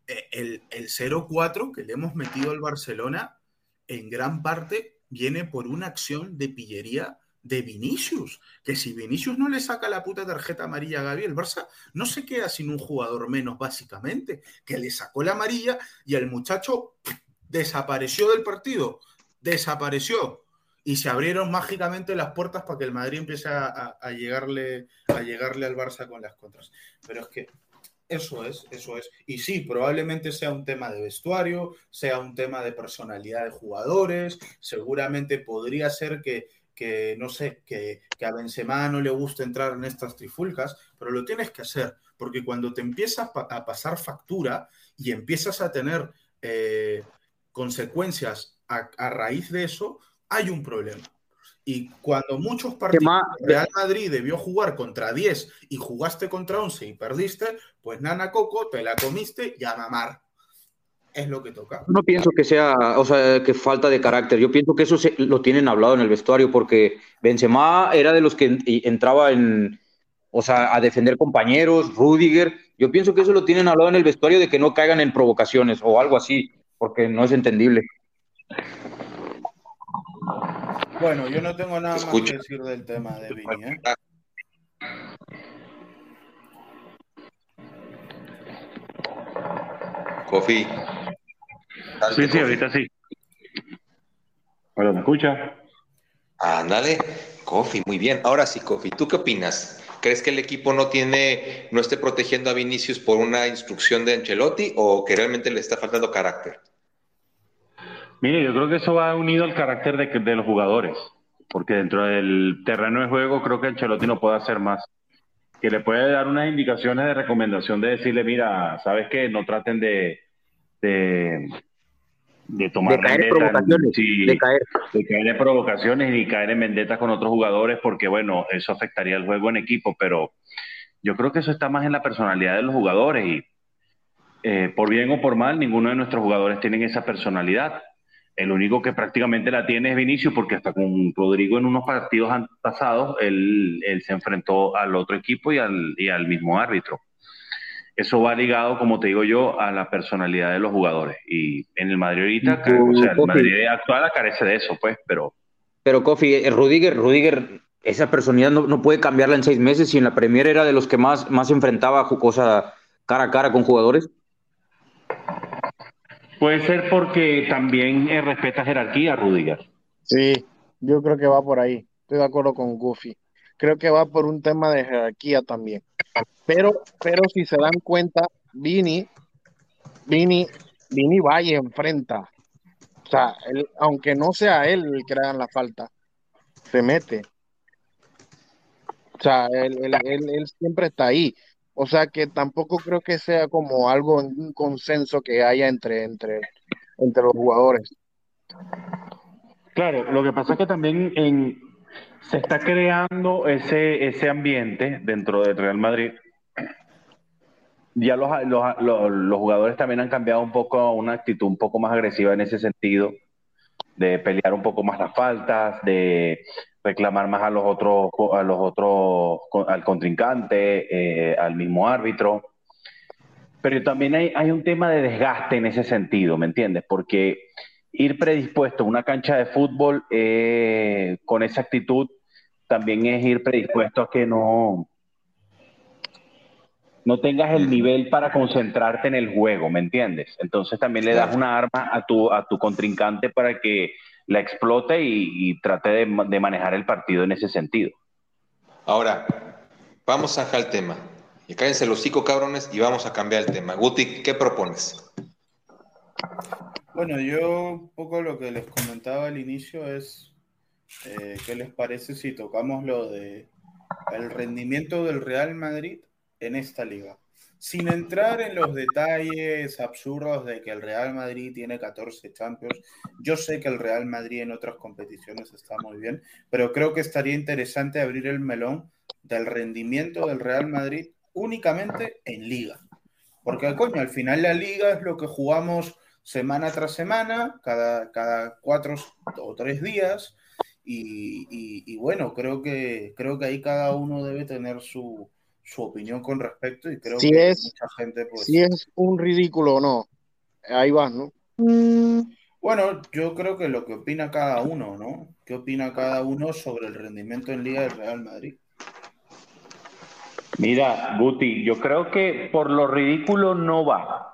S3: E, el, el 0-4 que le hemos metido al Barcelona, en gran parte viene por una acción de pillería de Vinicius. Que si Vinicius no le saca la puta tarjeta amarilla a Gaby, el Barça no se queda sin un jugador menos, básicamente. Que le sacó la amarilla y el muchacho desapareció del partido desapareció y se abrieron mágicamente las puertas para que el Madrid empiece a, llegarle, a llegarle al Barça con las contras. Pero es que eso es, eso es. Y sí, probablemente sea un tema de vestuario, sea un tema de personalidad de jugadores, seguramente podría ser que, que no sé, que, que, a Benzema no le guste entrar en estas trifulcas, pero lo tienes que hacer, porque cuando te empiezas a pasar factura y empiezas a tener eh, consecuencias a, raíz de eso hay un problema. Y cuando muchos partidos Real Madrid debió jugar contra 10 y jugaste contra 11 y perdiste, pues nana coco, te la comiste y a mamar. Es lo que toca.
S5: No pienso que sea, o sea, que falta de carácter. Yo pienso que eso lo tienen hablado en el vestuario porque Benzema era de los que entraba en, o sea, a defender compañeros, Rudiger. Yo pienso que eso lo tienen hablado en el vestuario de que no caigan en provocaciones o algo así, porque no es entendible.
S3: Bueno, yo no tengo nada más que decir del tema de Vini. ¿eh?
S2: Kofi.
S6: Sí, sí, ahorita sí. Hola, ¿me escucha?
S2: Ándale, Kofi, muy bien. Ahora sí, Kofi, ¿tú qué opinas? ¿Crees que el equipo no tiene, no esté protegiendo a Vinicius por una instrucción de Ancelotti o que realmente le está faltando carácter?
S6: Mire, yo creo que eso va unido al carácter de, de los jugadores, porque dentro del terreno de juego creo que Ancelotti no puede hacer más. Que le puede dar unas indicaciones de recomendación de decirle, mira, sabes que no traten de, de, de tomar
S5: de caer, provocaciones,
S6: de caer. de caer en provocaciones y caer en vendetas con otros jugadores, porque bueno, eso afectaría el juego en equipo, pero yo creo que eso está más en la personalidad de los jugadores y eh, por bien o por mal, ninguno de nuestros jugadores tienen esa personalidad El único que prácticamente la tiene es Vinicius, porque hasta con Rodrigo en unos partidos pasados, él, él se enfrentó al otro equipo y al, y al mismo árbitro. Eso va ligado, como te digo yo, a la personalidad de los jugadores. Y en el Madrid ahorita, o sea, el Madrid actual carece de eso, pues, pero...
S5: Pero, Kofi, eh, Rudiger, Rudiger, esa personalidad no, no, puede cambiarla en seis meses y en la Premier era de los que más, más enfrentaba cosa cara a cara con jugadores.
S6: Puede ser porque también eh, respeta jerarquía, Rudiger.
S4: Sí, yo creo que va por ahí. Estoy de acuerdo con Goofy. Creo que va por un tema de jerarquía también. Pero, pero si se dan cuenta, Vini, Vini, Vini va y enfrenta. O sea, aunque no sea él el que le hagan la falta, se mete. O sea, él, él, siempre está ahí. O sea que tampoco creo que sea como algo, un consenso que haya entre, entre, entre los jugadores.
S6: Claro, lo que pasa es que también se está creando ese, ese ambiente dentro del Real Madrid. Ya los, los, los, jugadores también han cambiado un poco una actitud un poco más agresiva en ese sentido, de pelear un poco más las faltas, de reclamar más a los otros, a los otros, al contrincante, eh, al mismo árbitro. Pero también hay, hay un tema de desgaste en ese sentido, ¿me entiendes? Porque ir predispuesto a una cancha de fútbol eh, con esa actitud también es ir predispuesto a que no, no tengas el nivel para concentrarte en el juego, ¿me entiendes? Entonces también le das una arma a tu, a tu contrincante para que la explote y, trate de, manejar el partido en ese sentido.
S2: Ahora, vamos a dejar el tema. Y cállense los cinco cabrones y vamos a cambiar el tema. Guti, ¿qué propones?
S3: Bueno, yo un poco lo que les comentaba al inicio es eh, qué les parece si tocamos lo de el rendimiento del Real Madrid en esta liga. Sin entrar en los detalles absurdos de que el Real Madrid tiene 14 Champions, yo sé que el Real Madrid en otras competiciones está muy bien, pero creo que estaría interesante abrir el melón del rendimiento del Real Madrid únicamente en liga. Porque, al final la liga es lo que jugamos semana tras semana, cada, cada cuatro o tres días. Y, bueno, creo que, creo que ahí cada uno debe tener su, opinión con respecto y creo
S4: que
S3: es,
S4: mucha gente pues... Si es un ridículo o no, ahí va, ¿no?
S3: Bueno, yo creo que lo que opina cada uno, ¿no? ¿Qué opina cada uno sobre el rendimiento en Liga del Real Madrid?
S6: Mira, Guti, yo creo que por lo ridículo no va.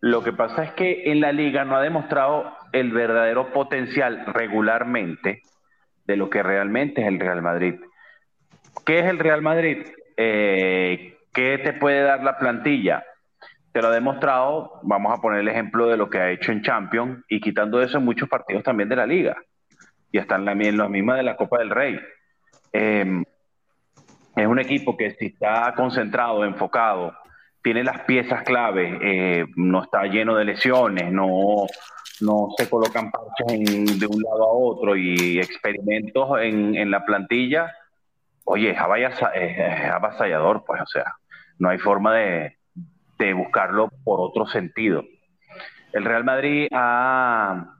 S6: Lo que pasa es que en la liga no ha demostrado el verdadero potencial regularmente de lo que realmente es el Real Madrid. ¿Qué es el Real Madrid? Eh, ¿Qué te puede dar la plantilla? Te lo ha demostrado, vamos a poner el ejemplo de lo que ha hecho en Champions y quitando eso en muchos partidos también de la liga. Y están en la misma de la Copa del Rey. Em, es un equipo que si está concentrado, enfocado, tiene las piezas clave, eh, no está lleno de lesiones, no, no se colocan parches de un lado a otro y experimentos en, en la plantilla, oye, es, avasallador, pues, o sea, no hay forma de, de buscarlo por otro sentido. El Real Madrid ha,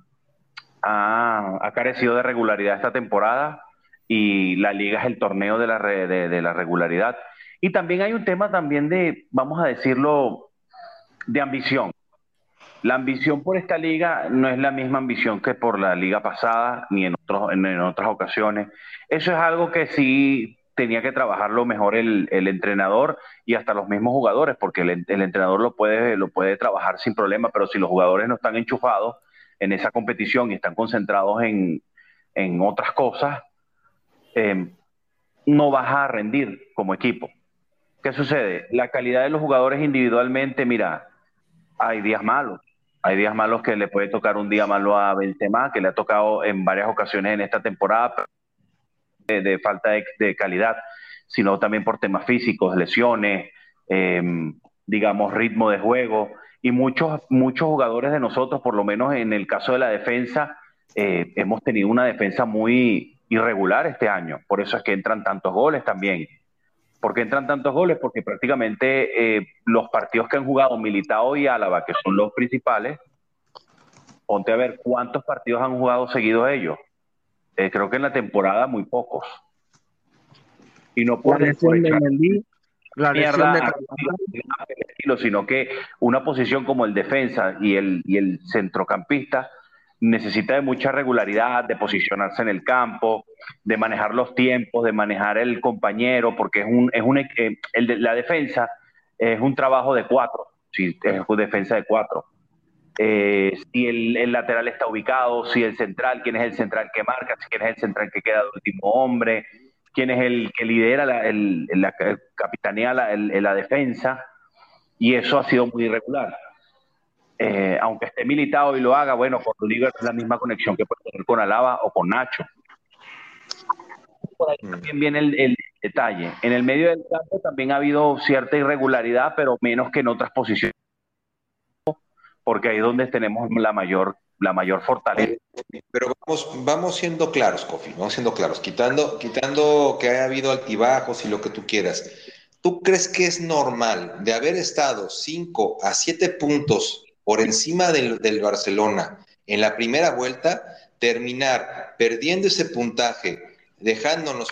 S6: ha, carecido de regularidad esta temporada y la liga es el torneo de la, de, de la regularidad. Y también hay un tema también de, vamos a decirlo, de ambición. La ambición por esta liga no es la misma ambición que por la liga pasada ni en, otros, en, otras ocasiones. Eso es algo que sí tenía que trabajarlo mejor el, entrenador y hasta los mismos jugadores, porque el, entrenador lo puede, lo puede trabajar sin problema, pero si los jugadores no están enchufados en esa competición y están concentrados en, otras cosas, eh, no vas a rendir como equipo. ¿Qué sucede? La calidad de los jugadores individualmente, mira, hay días malos. Hay días malos que le puede tocar un día malo a Benzema, que le ha tocado en varias ocasiones en esta temporada de, falta de, calidad, sino también por temas físicos, lesiones, em, digamos, ritmo de juego. Y muchos, muchos jugadores de nosotros, por lo menos en el caso de la defensa, eh, hemos tenido una defensa muy irregular este año. Por eso es que entran tantos goles también. ¿Por qué entran tantos goles? Porque prácticamente eh, los partidos que han jugado Militao y Álava, que son los principales, ponte a ver cuántos partidos han jugado seguidos ellos. Eh, creo que en la temporada muy pocos. Y no echar la mierda sino que una posición como el defensa y el, y el centrocampista necesita de mucha regularidad, de posicionarse en el campo, de manejar los tiempos, de manejar el compañero, porque es un, es un eh, el la defensa es un trabajo de cuatro, si es una defensa de cuatro. Eh, si el, lateral está ubicado, si el central, quién es el central que marca, quién es el central que queda de último hombre, quién es el que lidera la, el, la capitanea la, la defensa, y eso ha sido muy irregular. Eh, aunque esté militado y lo haga, bueno, con Rudiger es la misma conexión que puede tener con Alaba o con Nacho. Por ahí también viene el, detalle. En el medio del campo también ha habido cierta irregularidad, pero menos que en otras posiciones, porque ahí es donde tenemos la mayor, la mayor fortaleza.
S2: Pero vamos, vamos siendo claros, Kofi, vamos siendo claros, quitando, quitando que haya habido altibajos y lo que tú quieras. ¿Tú crees que es normal de haber estado 5 a 7 puntos por encima del, Barcelona en la primera vuelta, terminar perdiendo ese puntaje, dejándonos,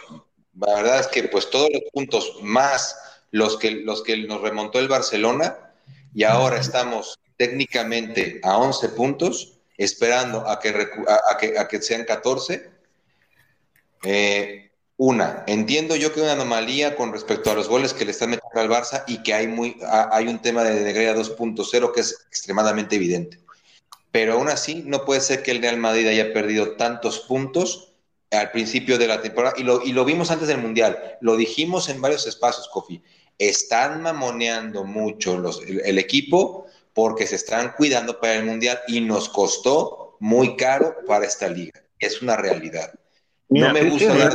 S2: la verdad es que pues todos los puntos más los que, los que nos remontó el Barcelona, y ahora estamos técnicamente a 11 puntos, esperando a que, a, que, a que sean 14. Eh, una, entiendo yo que una anomalía con respecto a los goles que le están metiendo al Barça y que hay, muy, hay un tema de Negreira 2.0 que es extremadamente evidente. Pero aún así, no puede ser que el Real Madrid haya perdido tantos puntos al principio de la temporada. Y lo, y lo vimos antes del Mundial. Lo dijimos en varios espacios, Kofi. Están mamoneando mucho los, el equipo porque se están cuidando para el Mundial y nos costó muy caro para esta liga. Es una realidad no me gusta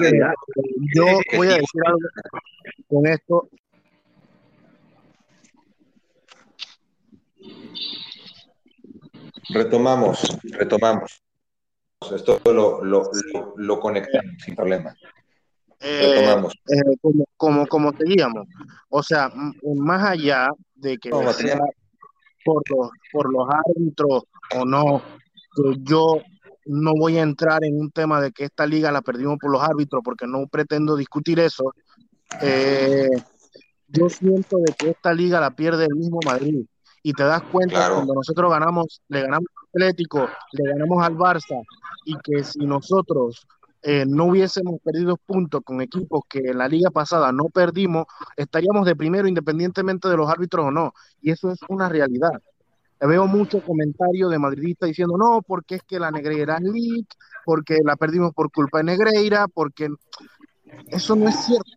S4: Yo voy a decir algo con esto.
S2: Retomamos, retomamos. Esto lo, lo, lo, conectamos sin problema.
S4: Eh, retomamos. Eh, como, como, como teníamos. O sea, más allá de que sea por los, por los árbitros o no, que yo no voy a entrar en un tema de que esta liga la perdimos por los árbitros porque no pretendo discutir eso. Eh, yo siento de que esta liga la pierde el mismo Madrid y te das cuenta cuando nosotros ganamos, le ganamos al Atlético, le ganamos al Barça y que si nosotros eh, no hubiésemos perdido puntos con equipos que en la liga pasada no perdimos, estaríamos de primero independientemente de los árbitros o no. Y eso es una realidad. Veo muchos comentarios de madridistas diciendo, no, porque es que la Negreira es leak, porque la perdimos por culpa de Negreira, porque eso no es cierto.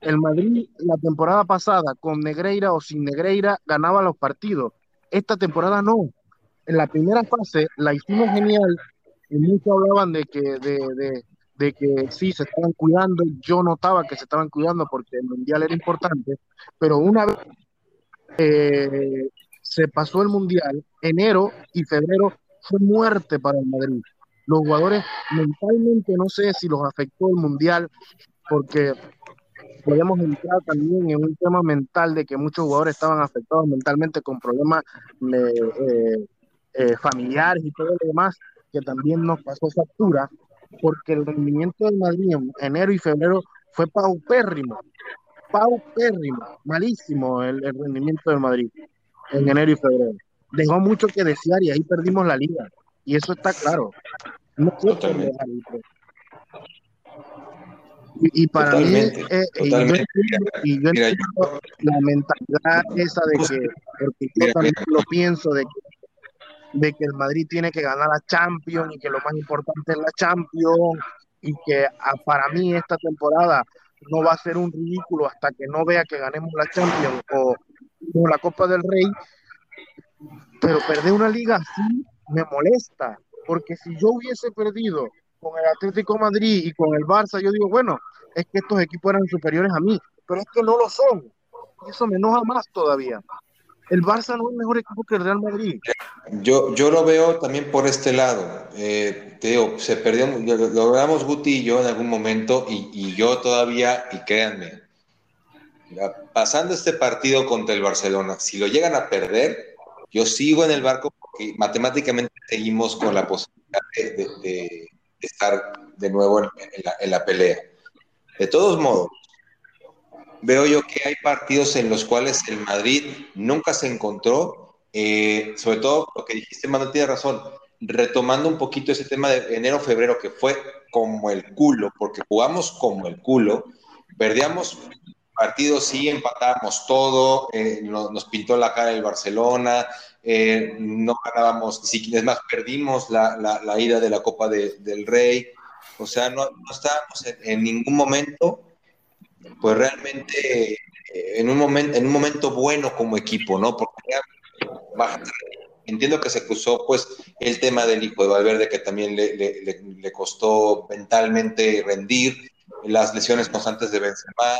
S4: El Madrid la temporada pasada, con Negreira o sin Negreira, ganaba los partidos. Esta temporada no. En la primera fase la hicimos genial y muchos hablaban de que, de, de, que sí, se estaban cuidando. Yo notaba que se estaban cuidando porque el Mundial era importante, pero una vez eh, se pasó el Mundial, enero y febrero fue muerte para el Madrid. Los jugadores mentalmente no sé si los afectó el Mundial, porque podemos entrar también en un tema mental de que muchos jugadores estaban afectados mentalmente con problemas eh, eh, familiares y todo lo demás, que también nos pasó factura, porque el rendimiento del Madrid en enero y febrero fue paupérrimo, paupérrimo, malísimo el rendimiento del Madrid en enero y febrero. Dejó mucho que desear y ahí perdimos la liga. Y eso está claro. No y, y, para mí, eh, y yo entiendo, la mentalidad esa de que, porque yo también lo pienso, de que, de que el Madrid tiene que ganar la Champions y que lo más importante es la Champions y que ah, para mí esta temporada no va a ser un ridículo hasta que no vea que ganemos la Champions o como la Copa del Rey, pero perder una liga así me molesta, porque si yo hubiese perdido con el Atlético Madrid y con el Barça, yo digo, bueno, es que estos equipos eran superiores a mí, pero es que no lo son, y eso me enoja más todavía. El Barça no es mejor equipo que el Real Madrid.
S2: Yo, yo lo veo también por este lado. Eh, te se perdió, lo hablamos Guti y yo en algún momento, y, y yo todavía, y créanme, pasando este partido contra el Barcelona, si lo llegan a perder, yo sigo en el barco porque matemáticamente seguimos con la posibilidad de, estar de nuevo en, la, pelea. De todos modos, veo yo que hay partidos en los cuales el Madrid nunca se encontró, eh, sobre todo lo que dijiste, Manuel tiene razón, retomando un poquito ese tema de enero-febrero, que fue como el culo, porque jugamos como el culo, perdíamos partidos, sí, empatábamos todo, eh, nos, pintó la cara el Barcelona, eh, no ganábamos, es más, perdimos la, la, ida de la Copa del Rey, o sea, no, no estábamos en, ningún momento, pues realmente eh, en, un momento, en un momento bueno como equipo, ¿no? Porque entiendo que se cruzó pues el tema del hijo de Valverde que también le, le, le costó mentalmente rendir, las lesiones constantes de Benzema,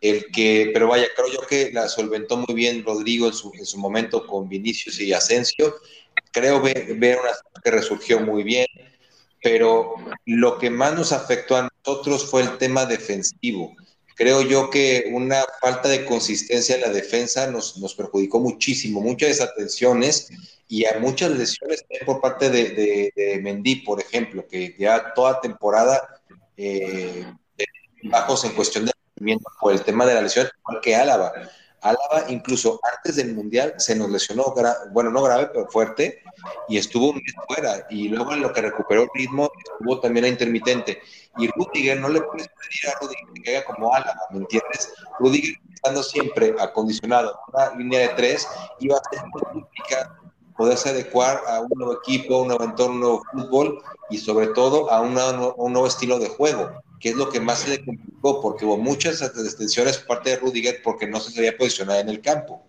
S2: el que, pero vaya, creo yo que la solventó muy bien Rodrigo en su, en su momento con Vinicius y Asensio. Creo ver, ver una que resurgió muy bien, pero lo que más nos afectó a nosotros fue el tema defensivo. Creo yo que una falta de consistencia en la defensa nos, nos perjudicó muchísimo, muchas desatenciones y a muchas lesiones por parte de, de, Mendy, por ejemplo, que ya toda temporada eh, bajos en cuestión de rendimiento por el tema de la lesión, igual que Álava. Álava, incluso antes del Mundial, se nos lesionó, bueno, no grave, pero fuerte, y estuvo un mes fuera. Y luego en lo que recuperó el ritmo, estuvo también a intermitente. Y Rudiger, no le puedes pedir a Rudiger que haga como Álava, ¿me entiendes? Rudiger, estando siempre acondicionado una línea de tres, iba a ser muy complicado poderse adecuar a un nuevo equipo, un nuevo entorno, nuevo fútbol y sobre todo a, un nuevo estilo de juego que es lo que más se le complicó, porque hubo muchas detenciones por parte de Rudiger porque no se sabía posicionar en el campo.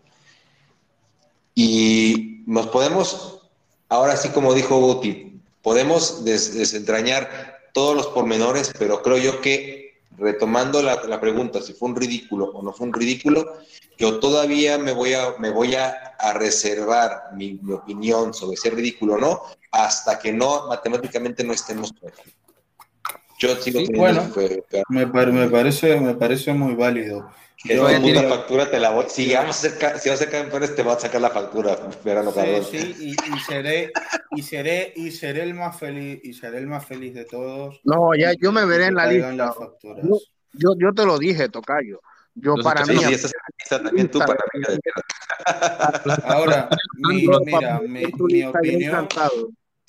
S2: Y nos podemos, ahora sí como dijo Guti, podemos desentrañar todos los pormenores, pero creo yo que retomando la, pregunta, si fue un ridículo o no fue un ridículo, yo todavía me voy a, me voy a, reservar mi, mi, opinión sobre si ridículo o no, hasta que no matemáticamente no estemos
S3: yo sigo bueno, me, me, parece, me parece muy válido.
S2: Yo, la factura te la voy, si vamos a ser, si vamos a ser campeones te voy a sacar la factura,
S3: sí, sí, y, y, seré y seré y seré el más feliz y seré el más feliz de todos.
S4: No, ya yo me veré en la lista. Yo, yo, te lo dije, Tocayo. Yo para mí.
S2: también tú para mí.
S3: Ahora, mi, mira, mi, mi opinión,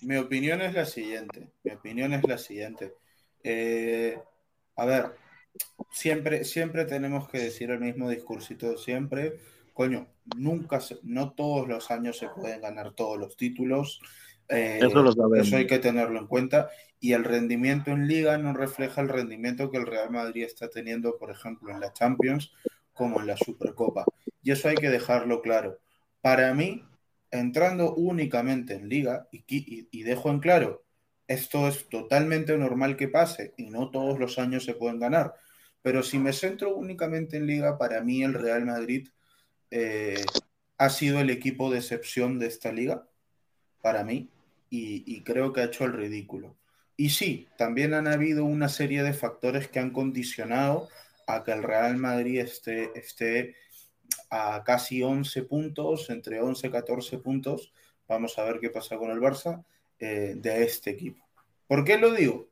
S3: mi opinión es la siguiente. Mi opinión es la siguiente. Eh, a ver, siempre, siempre tenemos que decir el mismo discursito, siempre. Coño, nunca, no todos los años se pueden ganar todos los títulos. Eh, eso, hay que tenerlo en cuenta. Y el rendimiento en liga no refleja el rendimiento que el Real Madrid está teniendo, por ejemplo, en la Champions como en la Supercopa. Y eso hay que dejarlo claro. Para mí, entrando únicamente en liga, y dejo en claro, esto es totalmente normal que pase y no todos los años se pueden ganar. Pero si me centro únicamente en liga, para mí el Real Madrid eh, ha sido el equipo de excepción de esta liga, para mí, y, creo que ha hecho el ridículo. Y sí, también han habido una serie de factores que han condicionado a que el Real Madrid esté, esté a casi 11 puntos, entre 11 y 14 puntos. Vamos a ver qué pasa con el Barça eh, de este equipo. ¿Por qué lo digo?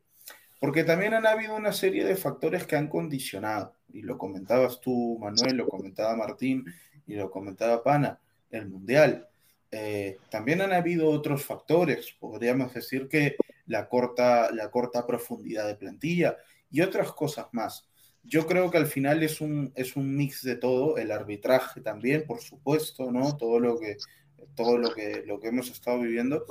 S3: Porque también han habido una serie de factores que han condicionado, y lo comentabas tú, Manuel, lo comentaba Martín y lo comentaba Pana, el Mundial. Eh, también han habido otros factores, podríamos decir que la corta, la corta profundidad de plantilla y otras cosas más. Yo creo que al final es un, es un mix de todo, el arbitraje también, por supuesto, ¿no? Todo lo que, todo lo que, lo que hemos estado viviendo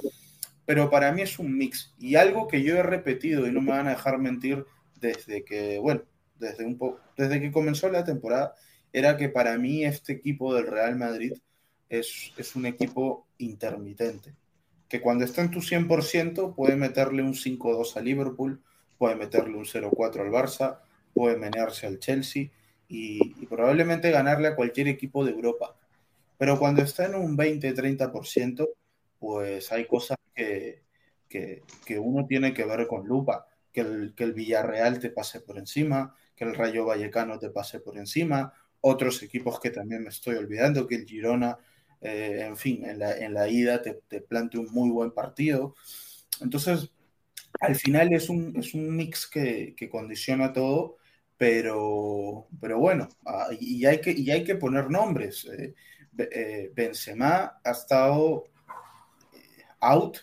S3: pero para mí es un mix. Y algo que yo he repetido y no me van a dejar mentir desde que, bueno, desde un poco, desde que comenzó la temporada, era que para mí este equipo del Real Madrid es, es un equipo intermitente. Que cuando está en tu 100% puede meterle un 5-2 a Liverpool, puede meterle un 0-4 al Barça, puede menearse al Chelsea y, y probablemente ganarle a cualquier equipo de Europa. Pero cuando está en un 20-30%, pues hay cosas que, que, uno tiene que ver con lupa, que el, que el Villarreal te pase por encima, que el Rayo Vallecano te pase por encima, otros equipos que también me estoy olvidando, que el Girona eh, en fin, en la, en la ida te, te plantea un muy buen partido. Entonces, al final es un, es un mix que, que condiciona todo, pero, pero bueno, ah, y, hay que, y hay que poner nombres. Eh, eh, Benzema ha estado out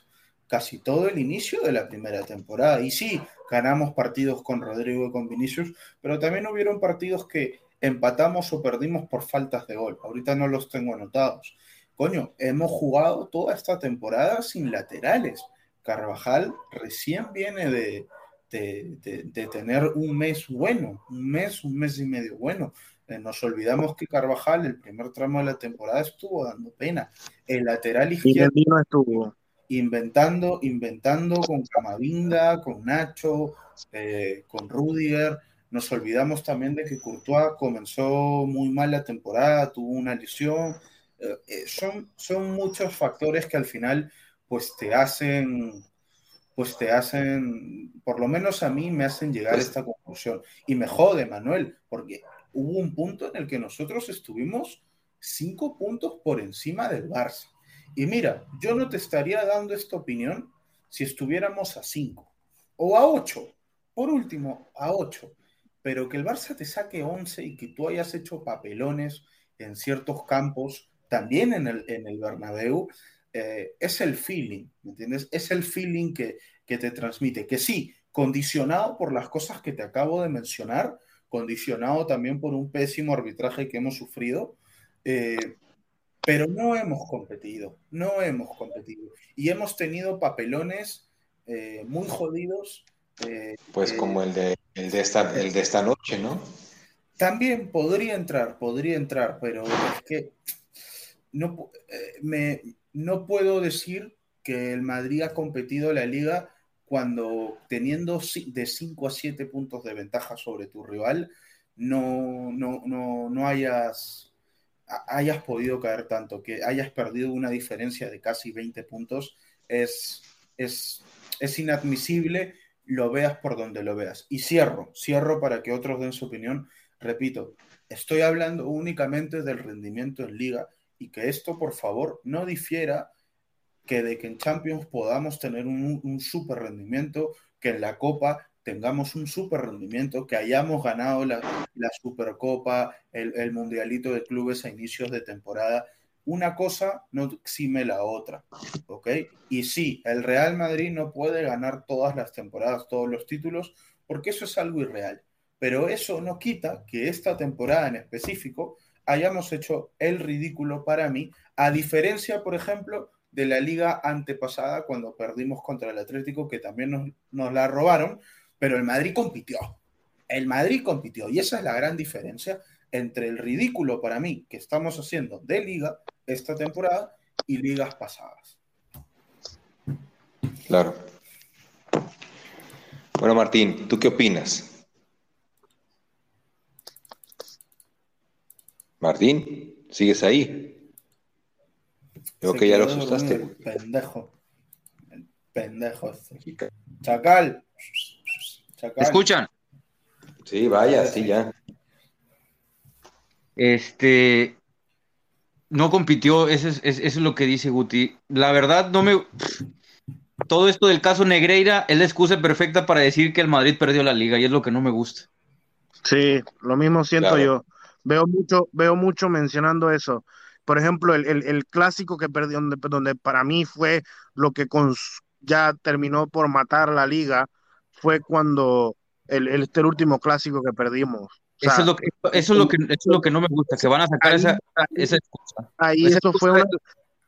S3: casi todo el inicio de la primera temporada. Y sí, ganamos partidos con Rodrigo y con Vinicius, pero también hubieron partidos que empatamos o perdimos por faltas de gol. Ahorita no los tengo anotados. Coño, hemos jugado toda esta temporada sin laterales. Carvajal recién viene de, de, tener un mes bueno, un mes, un mes y medio bueno. Eh, nos olvidamos que Carvajal, el primer tramo de la temporada, estuvo dando pena. El lateral izquierdo estuvo inventando, inventando con Camavinga, con Nacho, eh, con Rudiger. Nos olvidamos también de que Courtois comenzó muy mal la temporada, tuvo una lesión. Eh, son, son muchos factores que al final pues te hacen, pues te hacen, por lo menos a mí me hacen llegar a pues esta conclusión. Y me jode, Manuel, porque hubo un punto en el que nosotros estuvimos cinco puntos por encima del Barça. Y mira, yo no te estaría dando esta opinión si estuviéramos a cinco o a ocho. Por último, a ocho. Pero que el Barça te saque once y que tú hayas hecho papelones en ciertos campos, también en el, en el Bernabéu, eh, es el feeling, ¿me entiendes? Es el feeling que, que te transmite, que sí, condicionado por las cosas que te acabo de mencionar, condicionado también por un pésimo arbitraje que hemos sufrido, eh, pero no hemos competido, no hemos competido. Y hemos tenido papelones eh, muy jodidos.
S2: pues como el de, el, de esta, el de esta noche, ¿no?
S3: También podría entrar, podría entrar, pero es que no, me, no puedo decir que el Madrid ha competido la liga cuando teniendo de 5 a 7 puntos de ventaja sobre tu rival, no, no, no, no hayas, hayas podido caer tanto, que hayas perdido una diferencia de casi 20 puntos, es, es, es inadmisible, lo veas por donde lo veas. Y cierro, cierro para que otros den su opinión. Repito, estoy hablando únicamente del rendimiento en liga y que esto, por favor, no difiera que de que en Champions podamos tener un, un super rendimiento, que en la Copa tengamos un super rendimiento, que hayamos ganado la, la Supercopa, el, el, Mundialito de Clubes a inicios de temporada. Una cosa no exime la otra, ¿ok? Y sí, el Real Madrid no puede ganar todas las temporadas, todos los títulos, porque eso es algo irreal. Pero eso no quita que esta temporada en específico hayamos hecho el ridículo para mí, a diferencia, por ejemplo, de la liga antepasada cuando perdimos contra el Atlético, que también nos, nos, la robaron, pero el Madrid compitió. El Madrid compitió y esa es la gran diferencia entre el ridículo para mí que estamos haciendo de liga esta temporada y ligas pasadas.
S2: Claro. Bueno, Martín, ¿tú qué opinas? Martín, ¿sigues ahí? Creo que ya lo asustaste.
S3: pendejo. El pendejo este. Chacal.
S5: Chacal. ¿Escuchan?
S2: Sí, vaya, sí, ya.
S5: Este. No compitió, eso es, eso es lo que dice Guti. La verdad, no me. Todo esto del caso Negreira es la excusa perfecta para decir que el Madrid perdió la liga y es lo que no me gusta.
S4: Sí, lo mismo siento claro. yo. Veo mucho, veo mucho mencionando eso. Por ejemplo, el, el, el clásico que perdió, donde, donde, para mí fue lo que ya terminó por matar la liga, fue cuando el, el este último clásico que perdimos.
S5: O sea, eso, es lo que, eso, es lo que, eso es lo que no me gusta, que van a sacar ahí, esa, esa excusa.
S4: Ahí
S5: esa
S4: eso fue una,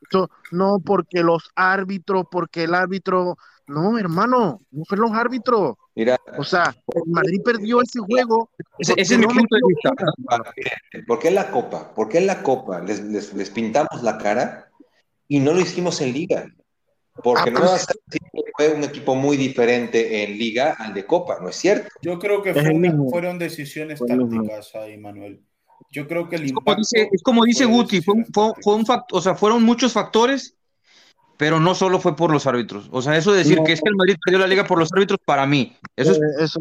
S4: eso, no porque los árbitros, porque el árbitro, no, hermano, no fueron los árbitros.
S2: Mira,
S4: o sea, el Madrid perdió ese juego.
S5: Ese, ese es mi punto de vista.
S2: ¿Por qué en la Copa? ¿Por qué en la Copa les, les, les, pintamos la cara y no lo hicimos en Liga? Porque ah, no pues, fue un equipo muy diferente en Liga al de Copa, ¿no es cierto?
S3: Yo creo que fue una, fueron decisiones tácticas ahí, Manuel. Yo creo que el
S5: impacto... Es como dice, es como dice Guti, fue, fue, fue, un factor, o sea, fueron muchos factores pero no solo fue por los árbitros. O sea, eso de decir que es que el Madrid perdió la liga por los árbitros, para mí, eso es,
S4: Eh, eso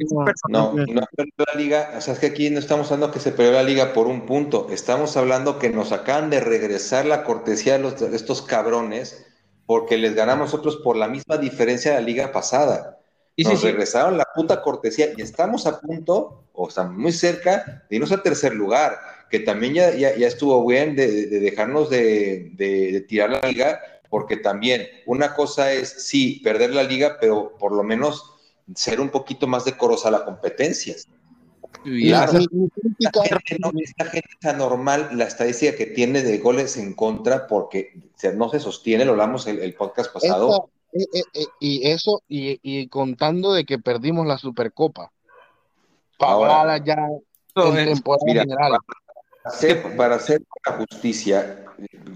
S4: no.
S2: No, no perdió la liga, o sea, es que aquí no estamos hablando que se perdió la liga por un punto, estamos hablando que nos acaban de regresar la cortesía de, los, de estos cabrones porque les ganamos nosotros por la misma diferencia de la liga pasada.
S5: Y
S2: nos
S5: sí.
S2: regresaron la puta cortesía y estamos a punto, o estamos muy cerca, de irnos a tercer lugar, que también ya, ya, ya estuvo bien de, de dejarnos de, de- de tirar la liga, porque también una cosa es, sí, perder la liga, pero por lo menos ser un poquito más decorosa la competencia.
S5: Y
S2: Claro. Esta gente, no, esta gente es anormal la estadística que tiene de goles en contra porque no se sostiene, lo hablamos el, el podcast pasado.
S4: esta- eh, eh, eh, y eso, y, y contando de que perdimos la Supercopa.
S2: Ahora,
S4: ya en
S5: es-
S4: temporada
S2: mira,
S4: general.
S2: Para hacer, para hacer la justicia,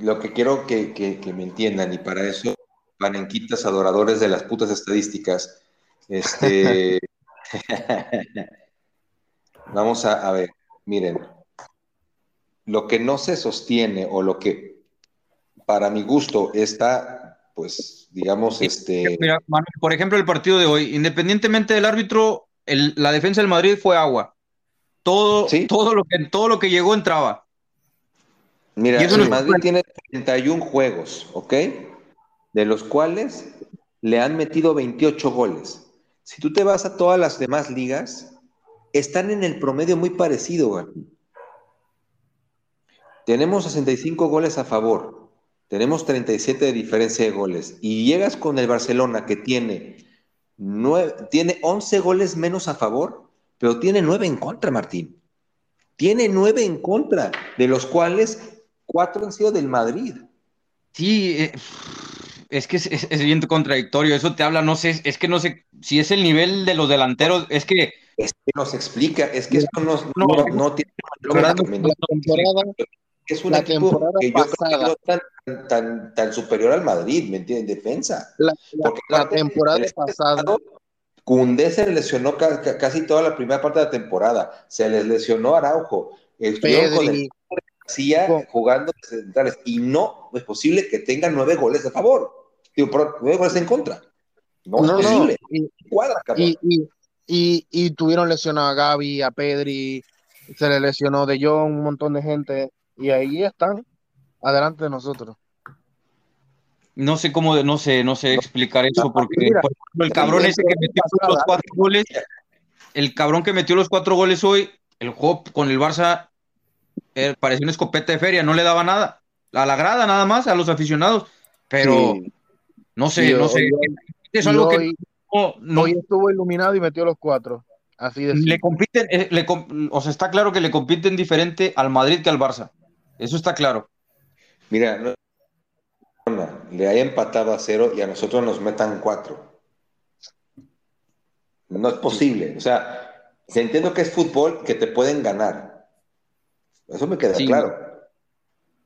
S2: lo que quiero que, que- que me entiendan, y para eso, panenquitas adoradores de las putas estadísticas, este, vamos a, a ver, miren, lo que no se sostiene o lo que para mi gusto está, pues, digamos, este,
S5: Mira, Manuel, por ejemplo, el partido de hoy, independientemente del árbitro, el- la defensa del Madrid fue agua. Todo,
S2: Sí.
S5: todo, lo que, todo lo que llegó entraba.
S2: Mira, el
S5: no
S2: Madrid tiene 31 juegos, ¿ok? De los cuales le han metido 28 goles. Si tú te vas a todas las demás ligas, están en el promedio muy parecido. Tenemos 65 goles a favor, tenemos 37 de diferencia de goles, y llegas con el Barcelona que tiene, nueve- tiene 11 goles menos a favor, pero tiene 9 en contra, Martín. Tiene 9 en contra, de los cuales cuatro han sido del Madrid.
S5: Sí, eh, es que es, es- es bien contradictorio. Eso te habla, no sé, es que no sé si es el nivel de los delanteros. Es que
S2: Es que nos explica, es que esto no,
S5: No,
S2: no, no tiene
S4: La temporada,
S2: Es un
S4: la
S2: equipo
S4: temporada
S2: que yo creo que
S4: pasada.
S2: es tan, tan, tan superior al Madrid, ¿me entiendes? En defensa.
S4: la, la-
S2: Porque
S4: la
S2: aparte,
S4: temporada
S2: año
S4: pasada,
S2: Koundé se lesionó ca- ca- casi toda la primera parte de la temporada. Se les lesionó Araujo. Estuvieron con el García jugando de centrales. Y no es posible que tengan nueve goles a favor. Digo, pero nueve goles en contra. No,
S4: no,
S2: es
S4: no,
S2: posible.
S4: y,
S2: Cuadra, cabrón.
S4: y, y, y, y tuvieron lesionado a Gaby, a Pedri, se le lesionó De Jong, un montón de gente, y ahí están, adelante de nosotros.
S5: no sé cómo, no sé, no sé explicar eso, porque
S4: mira,
S5: por ejemplo, el cabrón ese que metió los cuatro goles, el cabrón que metió los cuatro goles hoy, el juego con el Barça eh, parecía una escopeta de feria, no le daba nada. A la grada nada más, a los aficionados. Pero
S4: Sí.
S5: no sé, no sé. Es algo que no, no-
S4: hoy estuvo iluminado y metió los cuatro, así de
S5: le compiten, eh, le o sea, está claro que le compiten diferente al Madrid que al Barça. Eso está claro.
S2: Mira, no- le haya empatado a cero y a nosotros nos metan cuatro. No es posible. O sea, entiendo que es fútbol que te pueden ganar. Eso me queda
S5: Sí.
S2: claro.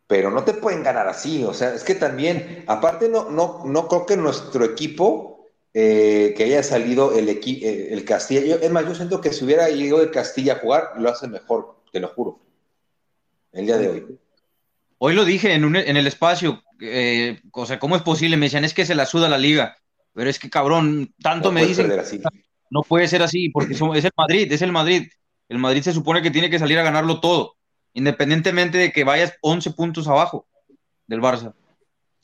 S2: Pero no te pueden ganar así. O sea, es que también, aparte, no, no, no creo que nuestro equipo eh, que haya salido el, eh, el Castilla. yo- es más, yo siento que si hubiera llegado el Castilla a jugar, lo hace mejor, te lo juro. El día de hoy.
S5: Hoy lo dije en, un- en el espacio, eh, o sea, ¿cómo es posible? Me decían, es que se la suda la liga. Pero es que, cabrón, tanto
S2: No
S5: me dicen,
S2: así.
S5: no puede ser así, porque somos- es el Madrid, es el Madrid. El Madrid se supone que tiene que salir a ganarlo todo, independientemente de que vayas 11 puntos abajo del Barça.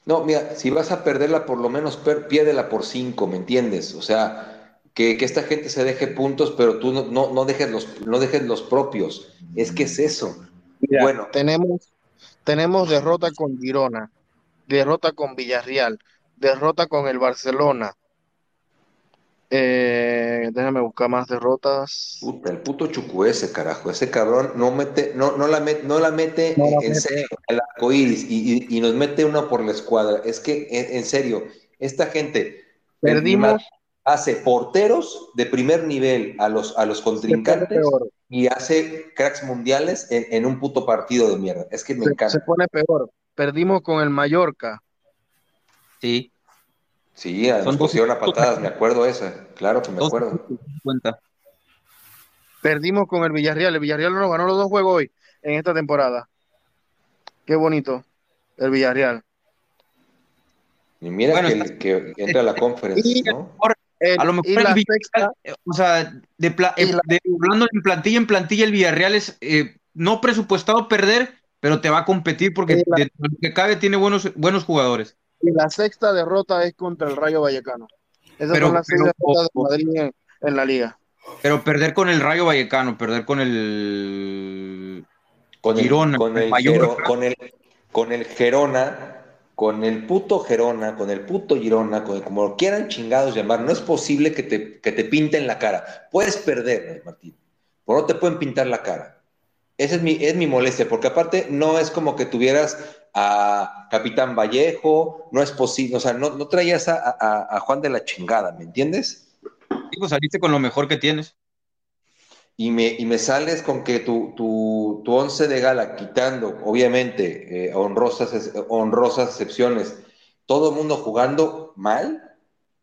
S2: No, mira, si vas a perderla, por lo menos per- piérdela por cinco, ¿me entiendes? O sea, que, que esta gente se deje puntos, pero tú no, no, no dejes los, no dejes los propios. Es que es eso.
S4: Mira,
S2: Bueno.
S4: tenemos, tenemos derrota con Girona, derrota con Villarreal, derrota con el Barcelona. Eh, déjame buscar más derrotas.
S2: Puta, el puto Chucuese, carajo. Ese cabrón no mete, no, no la mete, no la mete
S4: No la
S2: en
S4: mete.
S2: serio al arco iris y, y- y nos mete una por la escuadra. Es que, en, en serio, esta gente
S4: Perdimos,
S2: hace porteros de primer nivel a los, a los contrincantes y hace cracks mundiales en, en un puto partido de mierda. Es que me
S4: se,
S2: encanta.
S4: se pone peor. Perdimos con el Mallorca,
S5: Sí,
S2: Sí, nos pusieron a patadas, me acuerdo esa. Claro que me acuerdo.
S5: cuenta.
S4: perdimos con el Villarreal. El Villarreal nos ganó los dos juegos hoy en esta temporada. Qué bonito, el Villarreal.
S2: Y mira que, entra a la conferencia, ¿no?
S5: a lo mejor el Villarreal, o sea, de, hablando en plantilla en plantilla, el Villarreal es eh, no presupuestado perder, pero te va a competir porque de, lo que cabe tiene buenos, buenos jugadores.
S4: Y la sexta derrota es contra el Rayo Vallecano. Esas pero, son las seis derrotas de Madrid en, la liga.
S5: Pero perder con el Rayo Vallecano, perder con el
S2: con el, Girona, con el, con el, con el Gerona, con el puto Gerona, con el puto Girona, con como lo quieran chingados llamar, no es posible que te, que te pinten la cara. Puedes perder, Martín, pero no te pueden pintar la cara. Esa es mi, es mi molestia, porque aparte no es como que tuvieras a Capitán Vallejo, no es posible, o sea, no, no traías a, Juan de la chingada, ¿me entiendes?
S5: Sí, pues saliste con lo mejor que tienes.
S2: Y me, y me sales con que tu, tu, tu once de gala, quitando, obviamente, eh, honrosas, honrosas excepciones, todo el mundo jugando mal,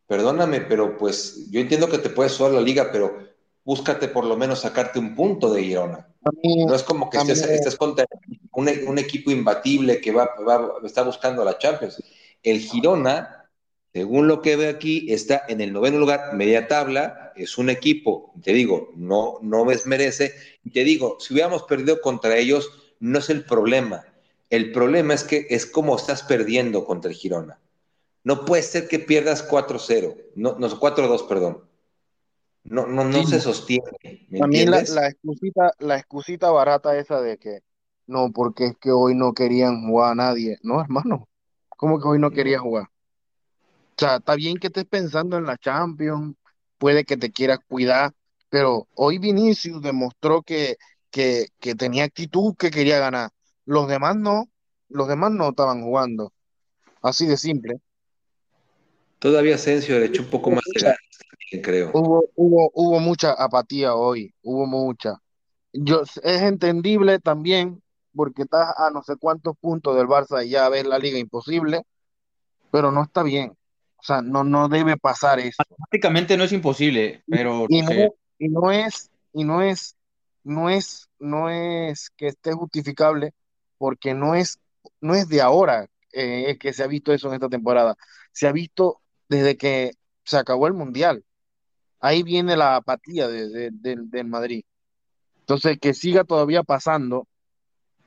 S2: perdóname, pero pues yo entiendo que te puedes jugar la liga, pero búscate por lo menos sacarte un punto de Girona. no es como que estés, contra un, equipo imbatible que va, va, está buscando la Champions. El Girona según lo que veo aquí, está en el noveno lugar, media tabla, es un equipo, te digo, no, no me merece. Y te digo, si hubiéramos perdido contra ellos, no es el problema. El problema es que es como estás perdiendo contra el Girona. No puede ser que pierdas 4-0, no, no 4-2, perdón. No, no, no se sostiene.
S4: También la, la, excusita, la excusita barata esa de que no, porque es que hoy no querían jugar a nadie. No, hermano, ¿cómo que hoy no quería jugar? O sea, está bien que estés pensando en la Champions, puede que te quieras cuidar, pero hoy Vinicius demostró que, que, que tenía actitud, que quería ganar. Los demás no, los demás no estaban jugando. Así de simple.
S2: Todavía Asensio le echó un poco más de ganas, creo.
S4: Hubo, hubo, hubo mucha apatía hoy, hubo mucha. Yo, es entendible también, porque estás a no sé cuántos puntos del Barça y ya ves la liga imposible, pero no está bien. O sea, no, no debe pasar eso.
S5: Prácticamente no es imposible, pero
S4: y, no, y no es, y no es, no es, no es que esté justificable, porque no es, no es de ahora eh, que se ha visto eso en esta temporada. Se ha visto desde que se acabó el mundial. Ahí viene la apatía de, del Madrid. Entonces, que siga todavía pasando,